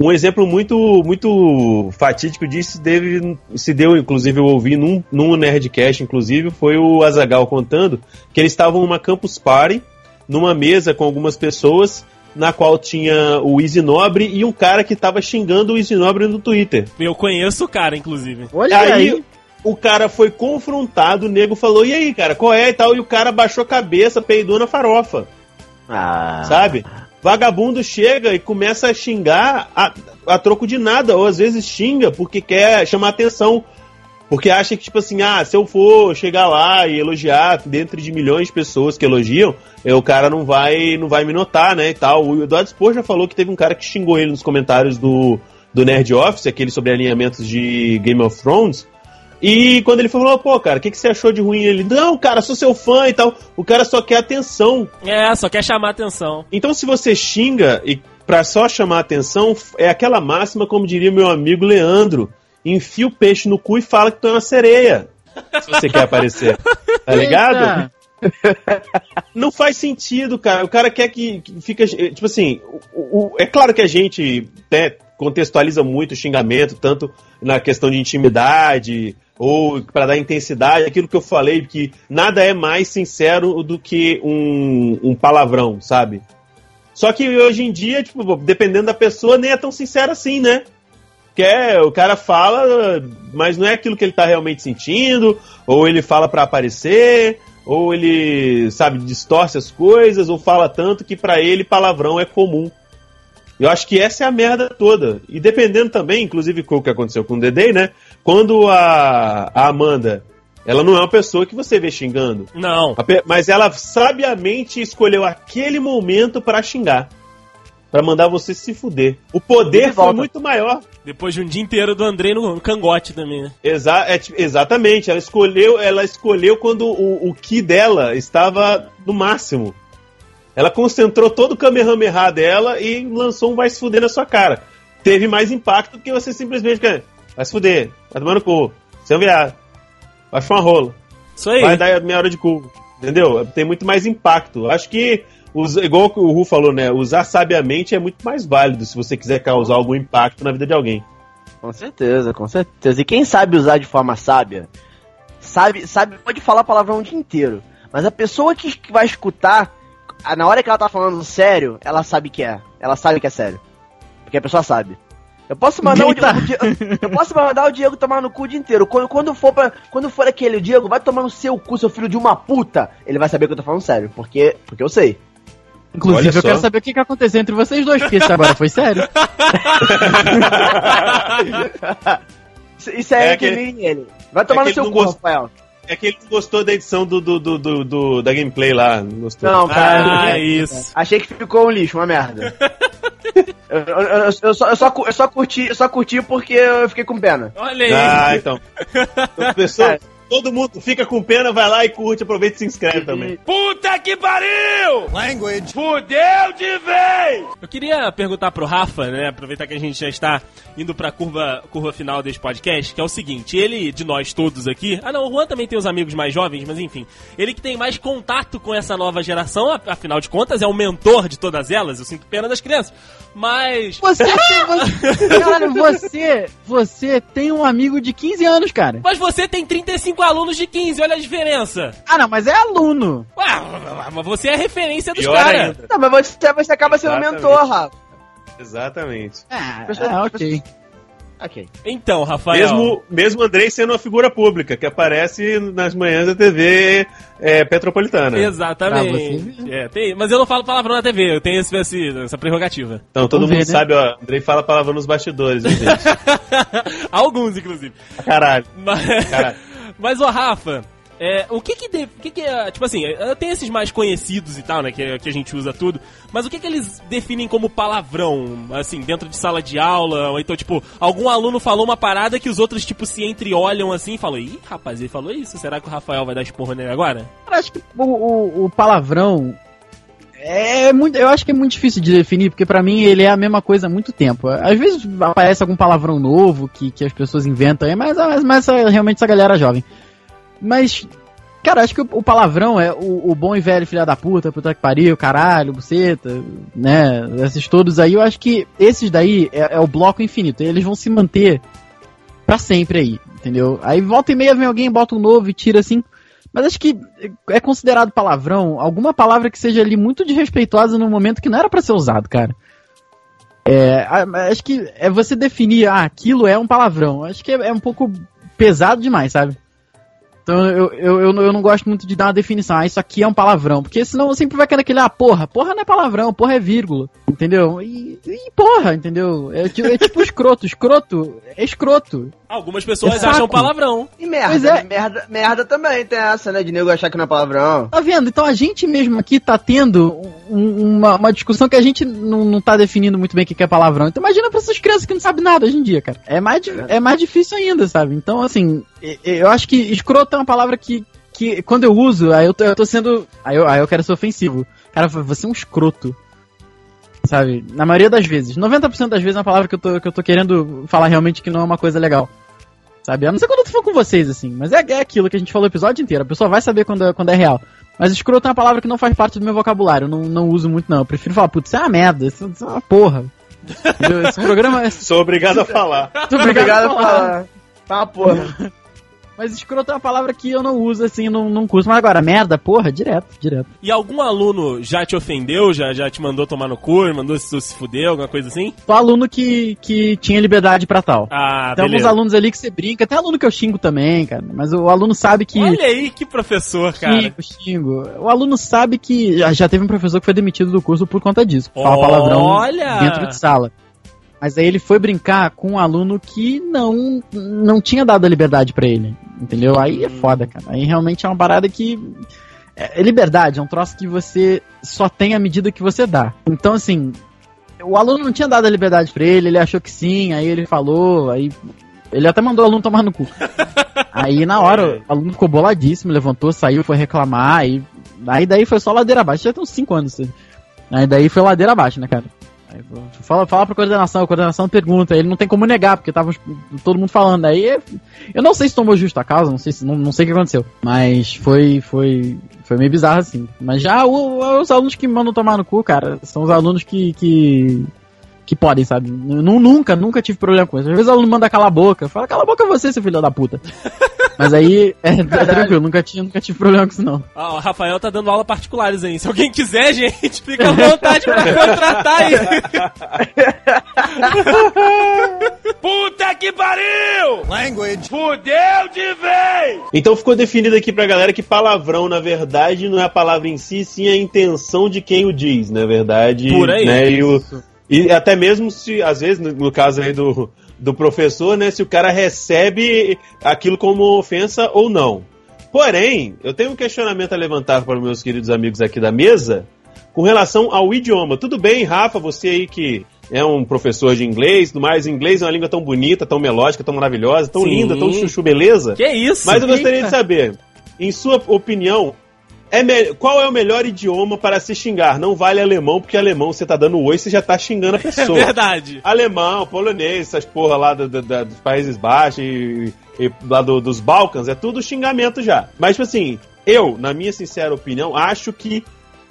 Um exemplo muito muito fatídico disso deve, se deu, inclusive, eu ouvi num, num Nerdcast, inclusive, foi o Azagal contando que eles estavam numa campus party, numa mesa com algumas pessoas, na qual tinha o Easy Nobre e um cara que estava xingando o Easy Nobre no Twitter. Eu conheço o cara, inclusive. Olha aí, aí. O cara foi confrontado, o nego falou, e aí, cara, qual é e tal? E o cara baixou a cabeça, peidou na farofa. Ah. sabe? Vagabundo chega e começa a xingar a, a troco de nada, ou às vezes xinga porque quer chamar atenção. Porque acha que, tipo assim, ah, se eu for chegar lá e elogiar dentro de milhões de pessoas que elogiam, eh, o cara não vai não vai me notar, né, e tal. O Eduardo Spor já falou que teve um cara que xingou ele nos comentários do, do Nerd Office, aquele sobre alinhamentos de Game of Thrones, e quando ele falou, pô, cara, o que, que você achou de ruim? Ele, não, cara, sou seu fã e tal. O cara só quer atenção. É, só quer chamar atenção. Então, se você xinga e pra só chamar atenção, é aquela máxima, como diria meu amigo Leandro: enfia o peixe no cu e fala que tu é uma sereia. Se você quer aparecer. Tá ligado? Não faz sentido, cara. O cara quer que, que fica. Tipo assim, o- o- é claro que a gente né, contextualiza muito o xingamento, tanto na questão de intimidade ou para dar intensidade, aquilo que eu falei, que nada é mais sincero do que um, um palavrão, sabe? Só que hoje em dia, tipo, dependendo da pessoa, nem é tão sincero assim, né? Que é, o cara fala, mas não é aquilo que ele tá realmente sentindo, ou ele fala pra aparecer, ou ele, sabe, distorce as coisas, ou fala tanto que pra ele palavrão é comum. Eu acho que essa é a merda toda. E dependendo também, inclusive com o que aconteceu com o Dedei, né? Quando a, a Amanda, ela não é uma pessoa que você vê xingando. Não. Mas ela sabiamente escolheu aquele momento pra xingar. Pra mandar você se fuder. O poder de foi muito maior. Depois de um dia inteiro do Andrei no cangote também, né? Exa é, exatamente. Ela escolheu, ela escolheu quando o, o ki dela estava no máximo. Ela concentrou todo o Kamehameha dela e lançou um vai se fuder na sua cara. Teve mais impacto do que você simplesmente quer. Vai se fuder, vai tomar no cu, você é um viado, vai chupar uma rola. Isso aí. vai dar meia hora de cu. Entendeu? Tem muito mais impacto. Acho que, igual o Ru falou, né? Usar sabiamente é muito mais válido se você quiser causar algum impacto na vida de alguém. Com certeza, com certeza. E quem sabe usar de forma sábia, sabe, sabe pode falar palavrão o dia inteiro. Mas a pessoa que vai escutar, na hora que ela tá falando sério, ela sabe que é. Ela sabe que é sério. Porque a pessoa sabe. Eu posso mandar o, Eita. O Di- eu posso mandar o Diego tomar no cu o dia inteiro. Quando, quando for para quando for aquele Diego, vai tomar no seu cu, seu filho de uma puta. Ele vai saber que eu tô falando sério, porque porque eu sei. Inclusive, Olha eu quero saber o que, que aconteceu entre vocês dois, porque isso agora foi sério. Isso, isso é, É entre que- mim e ele. Vai tomar é no seu cu, gost- Rafael. É que ele não gostou da edição do, do, do, do- do- da gameplay lá. Não gostou. Não, cara. Ah, é- isso. Achei que ficou um lixo, uma merda. eu, eu- eu- eu só, eu, só, eu só curti, eu só curti porque eu fiquei com pena. Olha aí. Ah, então. Então, pessoa- todo mundo fica com pena, vai lá e curte, aproveita e se inscreve também. Puta que pariu! Language. Fudeu de vez! Eu queria perguntar pro Rafa, né? Aproveitar que a gente já está indo pra curva, curva final desse podcast, que é o seguinte: ele, de nós todos aqui. Ah, não, o Juan também tem os amigos mais jovens, mas enfim. Ele que tem mais contato com essa nova geração, afinal de contas, é o mentor de todas elas. Eu sinto pena das crianças. Mas. Você tem. Você, cara, você. Você tem um amigo de 15 anos, cara. Mas você tem 35 alunos de 15, olha a diferença. Ah, não, mas é aluno. Ué, mas você é a referência dos caras. Não, mas você, você acaba sendo Exatamente. mentor, Rafa. Exatamente. Ah, Pessoas- ah, ok. Ok. Então, Rafael. Mesmo, mesmo Andrei sendo uma figura pública, que aparece nas manhãs da TV é, Petropolitana. Exatamente. Você É, tem- mas eu não falo palavrão na TV, eu tenho esse, esse- essa prerrogativa. Então todo Vamos mundo ver, né? sabe, ó, Andrei fala palavra nos bastidores, hein, gente? Alguns, inclusive. Caralho, Mas, caralho. Mas ô Rafa, é, o que que, de- que que é, tipo assim, é, tem esses mais conhecidos e tal, né, que, que a gente usa tudo, mas o que que eles definem como palavrão, assim, dentro de sala de aula, ou então, tipo, algum aluno falou uma parada que os outros, tipo, se entreolham assim e falam, ih, rapaz, ele falou isso, será que o Rafael vai dar esporro nele agora? Cara, acho que o, o- o palavrão é muito, eu acho que é muito difícil de definir, porque pra mim ele é a mesma coisa há muito tempo. Às vezes aparece algum palavrão novo que, que as pessoas inventam mas, mas, mas realmente essa galera jovem. Mas, cara, acho que o, o palavrão é o, o bom e velho filha da puta, puta que pariu, caralho, buceta, né? Esses todos aí, eu acho que esses daí é, é o bloco infinito. Eles vão se manter pra sempre aí, entendeu? Aí volta e meia vem alguém, bota um novo e tira assim. Mas acho que é considerado palavrão alguma palavra que seja ali muito desrespeitosa no momento que não era pra ser usado, cara. É, acho que é você definir, ah, aquilo é um palavrão. Acho que é, é um pouco pesado demais, sabe? Então eu, eu, eu, não- eu não gosto muito de dar uma definição, ah, isso aqui é um palavrão. Porque senão sempre vai querer aquele, ah, porra, porra não é palavrão, porra é vírgula. Entendeu? E, e porra, entendeu? É, é tipo escroto, escroto é escroto. Algumas pessoas É acham palavrão. E merda, Pois é. merda, merda também tem essa, né? De nego achar que não é palavrão. Tá vendo? Então a gente mesmo aqui tá tendo um- uma, uma discussão que a gente não, não tá definindo muito bem o que é palavrão. Então imagina pra essas crianças que não sabem nada hoje em dia, cara. É mais, di- é mais difícil ainda, sabe? Então, assim, eu acho que escroto é uma palavra que, que quando eu uso, aí eu tô, eu tô sendo. Aí eu, aí eu quero ser ofensivo. Cara, você é um escroto. Sabe? Na maioria das vezes. 90% das vezes é uma palavra que eu, tô, que eu tô querendo falar realmente que não é uma coisa legal. Sabe? A não ser quando eu tô falando com vocês, assim. Mas é, é aquilo que a gente falou o episódio inteiro. A pessoa vai saber quando é, quando é real. Mas escroto é uma palavra que não faz parte do meu vocabulário. Eu não, não uso muito, não. Eu prefiro falar, putz, isso é uma merda. Isso, isso é uma porra. Entendeu? Esse programa é. Sou obrigado a falar. Muito Obrigado a por falar. falar. Tá uma porra. Mas escroto é uma palavra que eu não uso, assim, não, não curso. Mas agora, merda, porra, direto, direto. E algum aluno já te ofendeu, já, já te mandou tomar no cu, mandou se, se fuder, alguma coisa assim? Só aluno que, que tinha liberdade pra tal. Ah, Tem alguns beleza. alunos ali que você brinca, tem aluno que eu xingo também, cara. Mas o aluno sabe que. Olha aí, que professor, cara. Xingo, xingo. O aluno sabe que. Já, já teve um professor que foi demitido do curso por conta disso. Fala palavrão Olha! dentro de sala. Mas aí ele foi brincar com um aluno que não, não tinha dado a liberdade pra ele. Entendeu? Aí é foda, cara. Aí realmente é uma parada que. É, liberdade é um troço que você só tem à medida que você dá. Então, assim. O aluno não tinha dado a liberdade pra ele, ele achou que sim, aí ele falou, aí. Ele até mandou o aluno tomar no cu. Aí na hora, o aluno ficou boladíssimo, levantou, saiu, foi reclamar, aí, aí daí foi só ladeira abaixo. Já tem uns 5 anos. assim. Aí daí foi ladeira abaixo, né, cara? Fala, fala pra coordenação, a coordenação pergunta, ele não tem como negar, porque tava todo mundo falando. Aí eu não sei se tomou justa a causa, não sei se não, não sei o que aconteceu. Mas foi foi foi meio bizarro assim. Mas já o- os alunos que mandam tomar no cu, cara, são os alunos que que, que podem, sabe? Nu- nunca, nunca tive problema com isso. Às vezes o aluno manda calar a boca, fala cala a boca você, seu filho da puta. Mas aí é, é tranquilo, nunca tive, nunca tive problema com isso não. Ah, o Rafael tá dando aula particulares aí. Se alguém quiser, gente, fica à vontade pra contratar aí. Puta que pariu! Language. Fudeu de vez! Então ficou definido aqui pra galera que palavrão, na verdade, não é a palavra em si, sim a intenção de quem o diz, na verdade. Por aí. Né, e, o- e até mesmo se, às vezes, no, no caso aí do, do professor, né, se o cara recebe aquilo como ofensa ou não. Porém, eu tenho um questionamento a levantar para os meus queridos amigos aqui da mesa com relação ao idioma. Tudo bem, Rafa, você aí que é um professor de inglês, mais, inglês é uma língua tão bonita, tão melódica, tão maravilhosa, tão Sim. linda, tão chuchu beleza. Que isso? Mas eu gostaria Eita. de saber, em sua opinião, é me- qual é o melhor idioma para se xingar? Não vale alemão, porque alemão você tá dando oi, você já tá xingando a É pessoa. verdade. alemão, polonês, essas porra lá do- do- da- dos Países Baixos e, e lá do- dos Balcãs, é tudo xingamento já. Mas, tipo assim, eu, na minha sincera opinião, acho que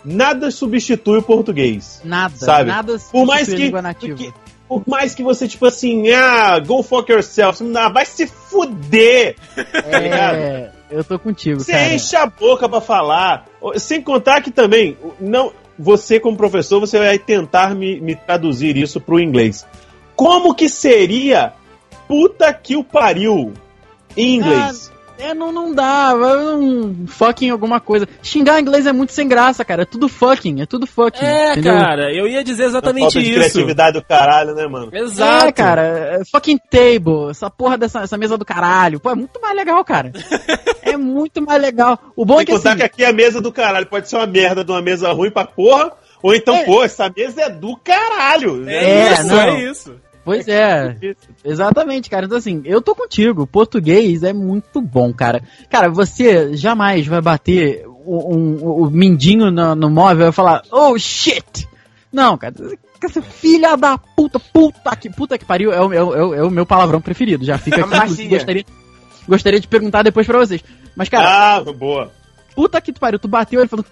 nada substitui o português. Nada, Sabe? nada Por mais substitui a que, língua nativa. que- por mais que você, tipo assim, ah, go fuck yourself, ah, vai se fuder! tá ligado? Eu tô contigo, Você cara. enche a boca pra falar. Sem contar que também, não, você como professor, você vai tentar me, me traduzir isso pro inglês. Como que seria puta que o pariu. Em inglês. É, não, não dá, vai um fucking alguma coisa. Xingar em inglês é muito sem graça, cara. É tudo fucking, é tudo fucking. É, entendeu? cara, eu ia dizer exatamente falta de isso. criatividade do caralho, né, mano? Exato. É, cara, é fucking table, essa porra dessa essa mesa do caralho. Pô, é muito mais legal, cara. é muito mais legal. O bom é Tem que que contar assim, que aqui é a mesa do caralho. Pode ser uma merda de uma mesa ruim pra porra. Ou então, É. pô, essa mesa é do caralho. É, É, isso, não. é isso. Pois é, exatamente, cara. Então assim, eu tô contigo. Português é muito bom, cara. Cara, você jamais vai bater o, um- o mindinho no, no móvel e falar, oh shit! Não, cara. Filha da puta, puta que, puta que pariu, é o, é o- é o- é meu palavrão preferido. Já fica aqui. Macia. gostaria, gostaria de perguntar depois pra vocês. Mas, cara, Ah, boa. puta que tu pariu, tu bateu ele falando,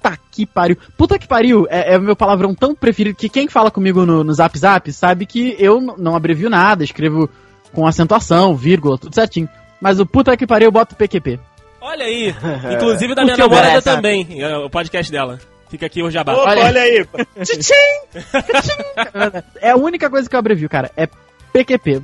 puta que pariu. Puta que pariu é, é o meu palavrão tão preferido que quem fala comigo no, no Zap Zap sabe que eu não abrevio nada, escrevo com acentuação, vírgula, tudo certinho. Mas o puta que pariu eu boto PQP. Olha aí. Inclusive da minha namorada merece, também, é, o podcast dela. Fica aqui o jabá. Opa, Olha- olha, aí. É a única coisa que eu abrevio, cara, é PQP.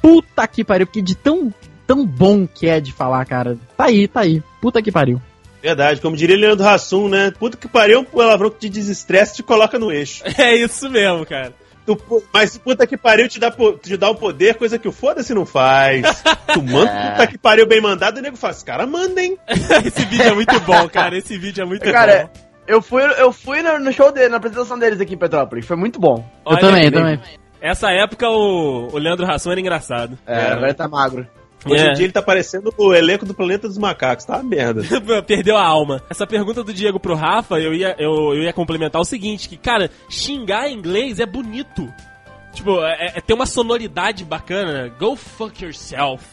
Puta que pariu, porque de tão, tão bom que é de falar, cara. Tá aí, tá aí. Puta que pariu. Verdade, como diria Leandro Hassum, né? Puta que pariu, é um palavrão que te desestressa e te coloca no eixo. É isso mesmo, cara. Tu- mas puta que pariu te dá, te dá um poder, coisa que o foda-se não faz. Tu manda puta que pariu bem mandado e o nego esse cara manda, hein? Esse vídeo é muito bom, cara. Esse vídeo é muito Cara, bom. eu fui, eu fui no, show dele, na apresentação deles aqui em Petrópolis. Foi muito bom. eu Olha também, aí, eu também. Essa época o, o Leandro Rasson era engraçado. É, agora tá magro. Hoje É. em dia ele tá parecendo o elenco do Planeta dos Macacos, tá uma merda. Perdeu a alma. Essa pergunta do Diego pro Rafa, eu ia, eu, eu ia complementar o seguinte, que, cara, xingar em inglês é bonito. Tipo, é, é- tem uma sonoridade bacana. né? Go fuck yourself.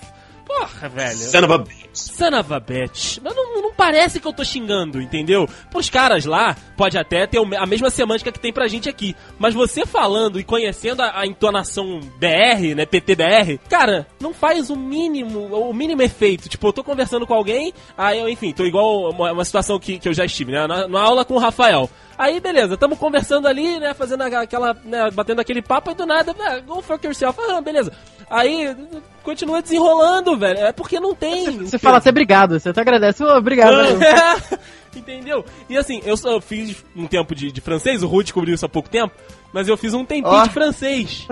Porra, velho. Son of a bitch. Son of a bitch. Mas não, não parece que eu tô xingando, entendeu? Pros caras lá, pode até ter a mesma semântica que tem pra gente aqui. Mas você falando e conhecendo a, a entonação BR, né, PTBR, cara, não faz o mínimo, o mínimo efeito. Tipo, eu tô conversando com alguém, aí eu, enfim, tô igual uma, uma situação que, que eu já estive, né, na, na aula com o Rafael. Aí, beleza, tamo conversando ali, né, fazendo aquela, né, batendo aquele papo e do nada, ah, go fuck yourself, ah, beleza. Aí, continua desenrolando, velho, é porque não tem... Você fala até obrigado, você até agradece. Ô, obrigado. É, Entendeu? E assim, eu só fiz um tempo de, de francês, o Ru descobriu isso há pouco tempo, mas eu fiz um tempinho Ó. de francês.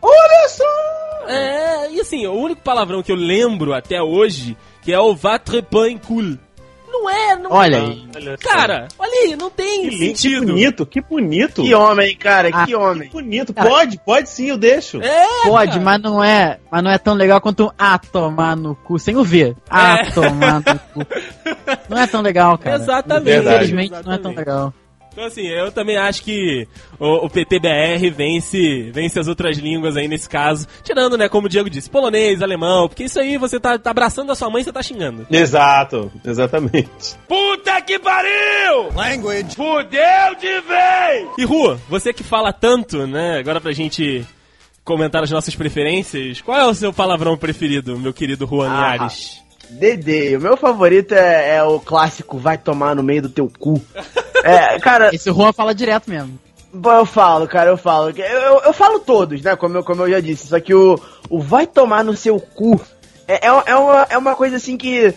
Olha só! É, e assim, o único palavrão que eu lembro até hoje, que é o votre pain cool. Não é, não Olha aí. Olha só. Cara, olha aí, não tem que, lindo, que sentido. bonito, que bonito. Que homem, cara, Ah. que homem. Que bonito. Cara. Pode, pode sim, eu deixo. É, Pode, cara. mas não é, mas não é tão legal quanto um a tomar no cu, sem o V. A É. tomar no cu. Não é tão legal, cara. Exatamente. Infelizmente não é tão Exatamente. legal. Então assim, eu também acho que o, o PTBR vence, vence as outras línguas aí nesse caso. Tirando, né, como o Diego disse, polonês, alemão, porque isso aí você tá, tá abraçando a sua mãe e você tá xingando. Exato, exatamente. Puta que pariu! Language! Fudeu de vez! E Rua, você que fala tanto, né? Agora pra gente comentar as nossas preferências, qual é o seu palavrão preferido, meu querido Juan Ah. Linhares? Dedê, o meu favorito é, é o clássico vai tomar no meio do teu cu. É, cara, Esse Juan fala direto mesmo. Bom, eu falo, cara, eu falo. Eu, eu, eu falo todos, né? Como eu, como eu já disse. Só que o, o vai tomar no seu cu é, é, é uma, é uma coisa assim que.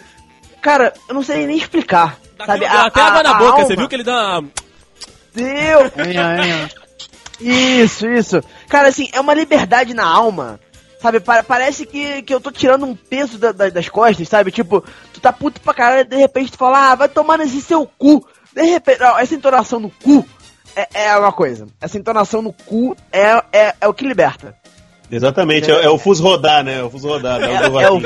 Cara, eu não sei nem explicar. Dá sabe? até- até água na a boca, alma- você viu que ele dá ó. Isso, isso. Cara, assim, é uma liberdade na alma. Sabe, pa- parece que, que eu tô tirando um peso da- da- das costas, sabe? Tipo, tu tá puto pra caralho, de repente tu fala, ah, vai tomar nesse seu cu. De repente, não, essa entonação no cu é, é uma coisa. Essa entonação no cu é, é, é o que liberta. Exatamente, é, é o fuso rodar, né? É o fuso rodar, é, o do É o,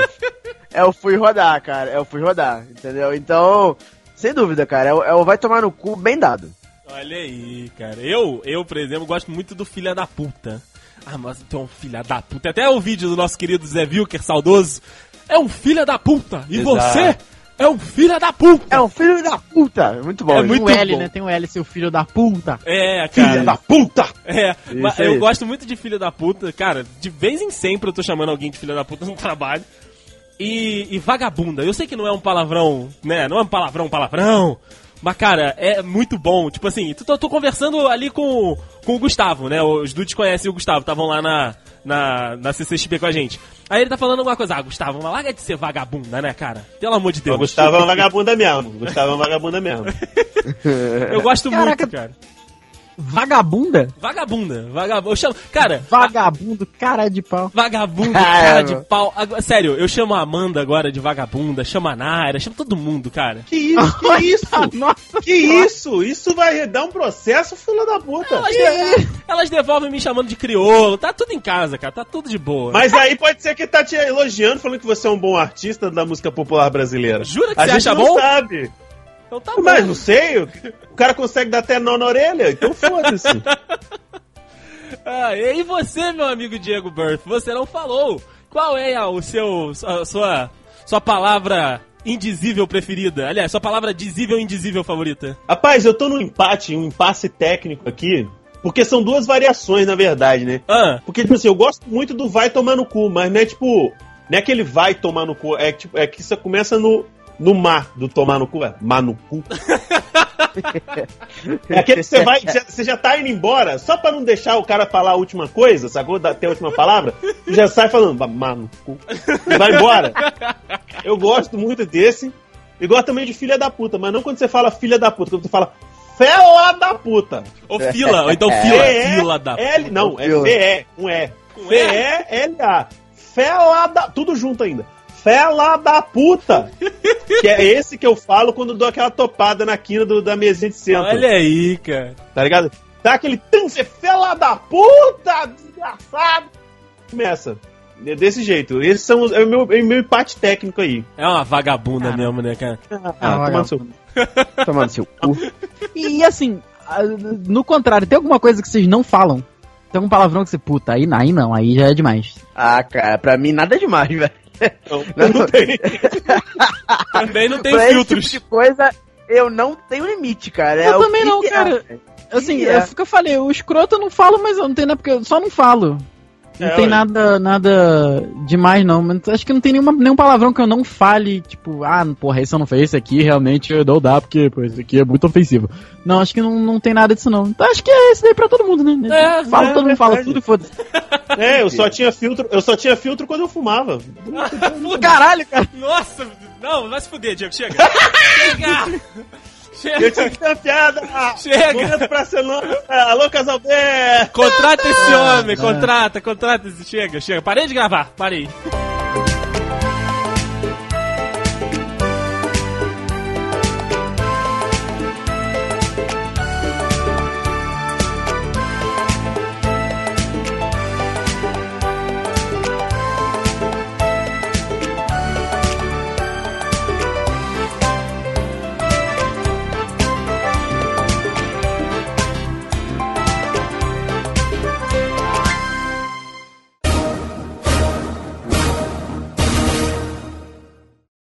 é o fui rodar, cara. É o fui rodar, entendeu? Então, sem dúvida, cara, é o, é o vai tomar no cu bem dado. Olha aí, cara. Eu, eu, por exemplo, gosto muito do filha da puta. Ah, mas tu é um filha da puta. Até o vídeo do nosso querido Zé Vilker, saudoso. É um filha da puta. E Exato. você é um filha da puta. É um filho da puta. Muito bom. É muito Tem um L, bom. né? Tem um L, seu filho da puta. É, cara. Filha da puta! É, mas eu gosto muito de filha da puta. Cara, de vez em sempre eu tô chamando alguém de filha da puta no trabalho. E, e vagabunda. Eu sei que não é um palavrão, né? Não é um palavrão, palavrão. Mas, cara, é muito bom. Tipo assim, tô, tô conversando ali com, com o Gustavo, né? Os dudes conhecem o Gustavo, estavam lá na, na, na CCXP com a gente. Aí ele tá falando alguma coisa. Ah, Gustavo, mas larga de ser vagabunda, né, cara? Pelo amor de Deus. O Gustavo é uma vagabunda mesmo. O Gustavo é uma vagabunda mesmo. Eu gosto Caraca. muito, cara. Vagabunda? Vagabunda, vagabunda. Eu chamo. Cara, Vagabundo, cara de pau. Vagabundo, cara é, de pau. Agora, sério, eu chamo a Amanda agora de vagabunda, chamo a Naira, chamo todo mundo, cara. Que isso? Que isso? Nossa, Que isso? Isso vai dar um processo, filha da puta. Elas, de- elas devolvem me chamando de crioulo, tá tudo em casa, cara, tá tudo de boa. Mas aí pode ser que tá te elogiando, falando que você é um bom artista da música popular brasileira. Jura que a você gente acha não bom? sabe. Então tá bom. Mas não sei, o cara consegue dar até nó na orelha, então foda-se. Ah, e você, meu amigo Diego Burff, você não falou. Qual é a, o seu, a sua, sua palavra indizível preferida? Aliás, sua palavra dizível e indizível favorita? Rapaz, eu tô num empate, um impasse técnico aqui, porque são duas variações, na verdade, né? Ah, Porque, tipo assim, eu gosto muito do vai tomar no cu, mas não é tipo. Não é aquele vai tomar no cu, é, tipo, é que isso começa no, no mar do tomar no cu, é mar no cu. é aquele que você vai, já- você já tá indo embora, só pra não deixar o cara falar a última coisa, sacou? Até a última palavra, tu já sai falando, "Ba- mar no cu. E vai embora. Eu gosto muito desse. E gosto também de filha da puta, mas não quando você fala filha da puta, quando você fala fela da puta. ou fila, ou então fila, V-E- fila da L, não, é. V-E, um E. Com V-E-L-A. Fela da. Tudo junto ainda. Fela da puta. que é esse que eu falo quando dou aquela topada na quina do- da mesinha de centro. Olha aí, cara. Tá ligado? Dá aquele. Tum, você fela da puta, desgraçado. Começa. É desse jeito. Esses são os, é o meu, é o meu empate técnico aí. É uma vagabunda mesmo, né, cara? Ah, toma no seu. Tomando seu cu. E assim, ah, no contrário, tem alguma coisa que vocês não falam? Tem algum palavrão que você, puta, aí, aí não, aí já é demais. Ah, cara, pra mim nada demais, velho. Não, Não, não tem. Também não tem pra esse filtros. tipo de coisa, eu não tenho limite, cara. É Eu o também não, que é. cara. Assim, é. é o que eu falei, o escroto eu não falo, mas eu não tenho, né? Porque eu só não falo. Não É, tem nada, nada demais, não. Mas acho que não tem nenhuma, nenhum palavrão que eu não fale, tipo, ah, porra, esse eu não falei, esse aqui realmente não dá, porque, pô, esse aqui é muito ofensivo. Não, acho que não, não tem nada disso, não. Então acho que é isso daí pra todo mundo, né? É, fala, é todo mundo fala tudo e foda-se. É, eu só tinha filtro, eu só tinha filtro quando eu fumava. Caralho, cara. Nossa, não, vai se fuder, Diego, chega. chega! Eu Chega! tinha que ter uma piada. Chega. Momento pra ser nossa. Alô, Casalberto. Contrata esse homem, contrata, contrata esse. Chega, chega. Parei de gravar, parei.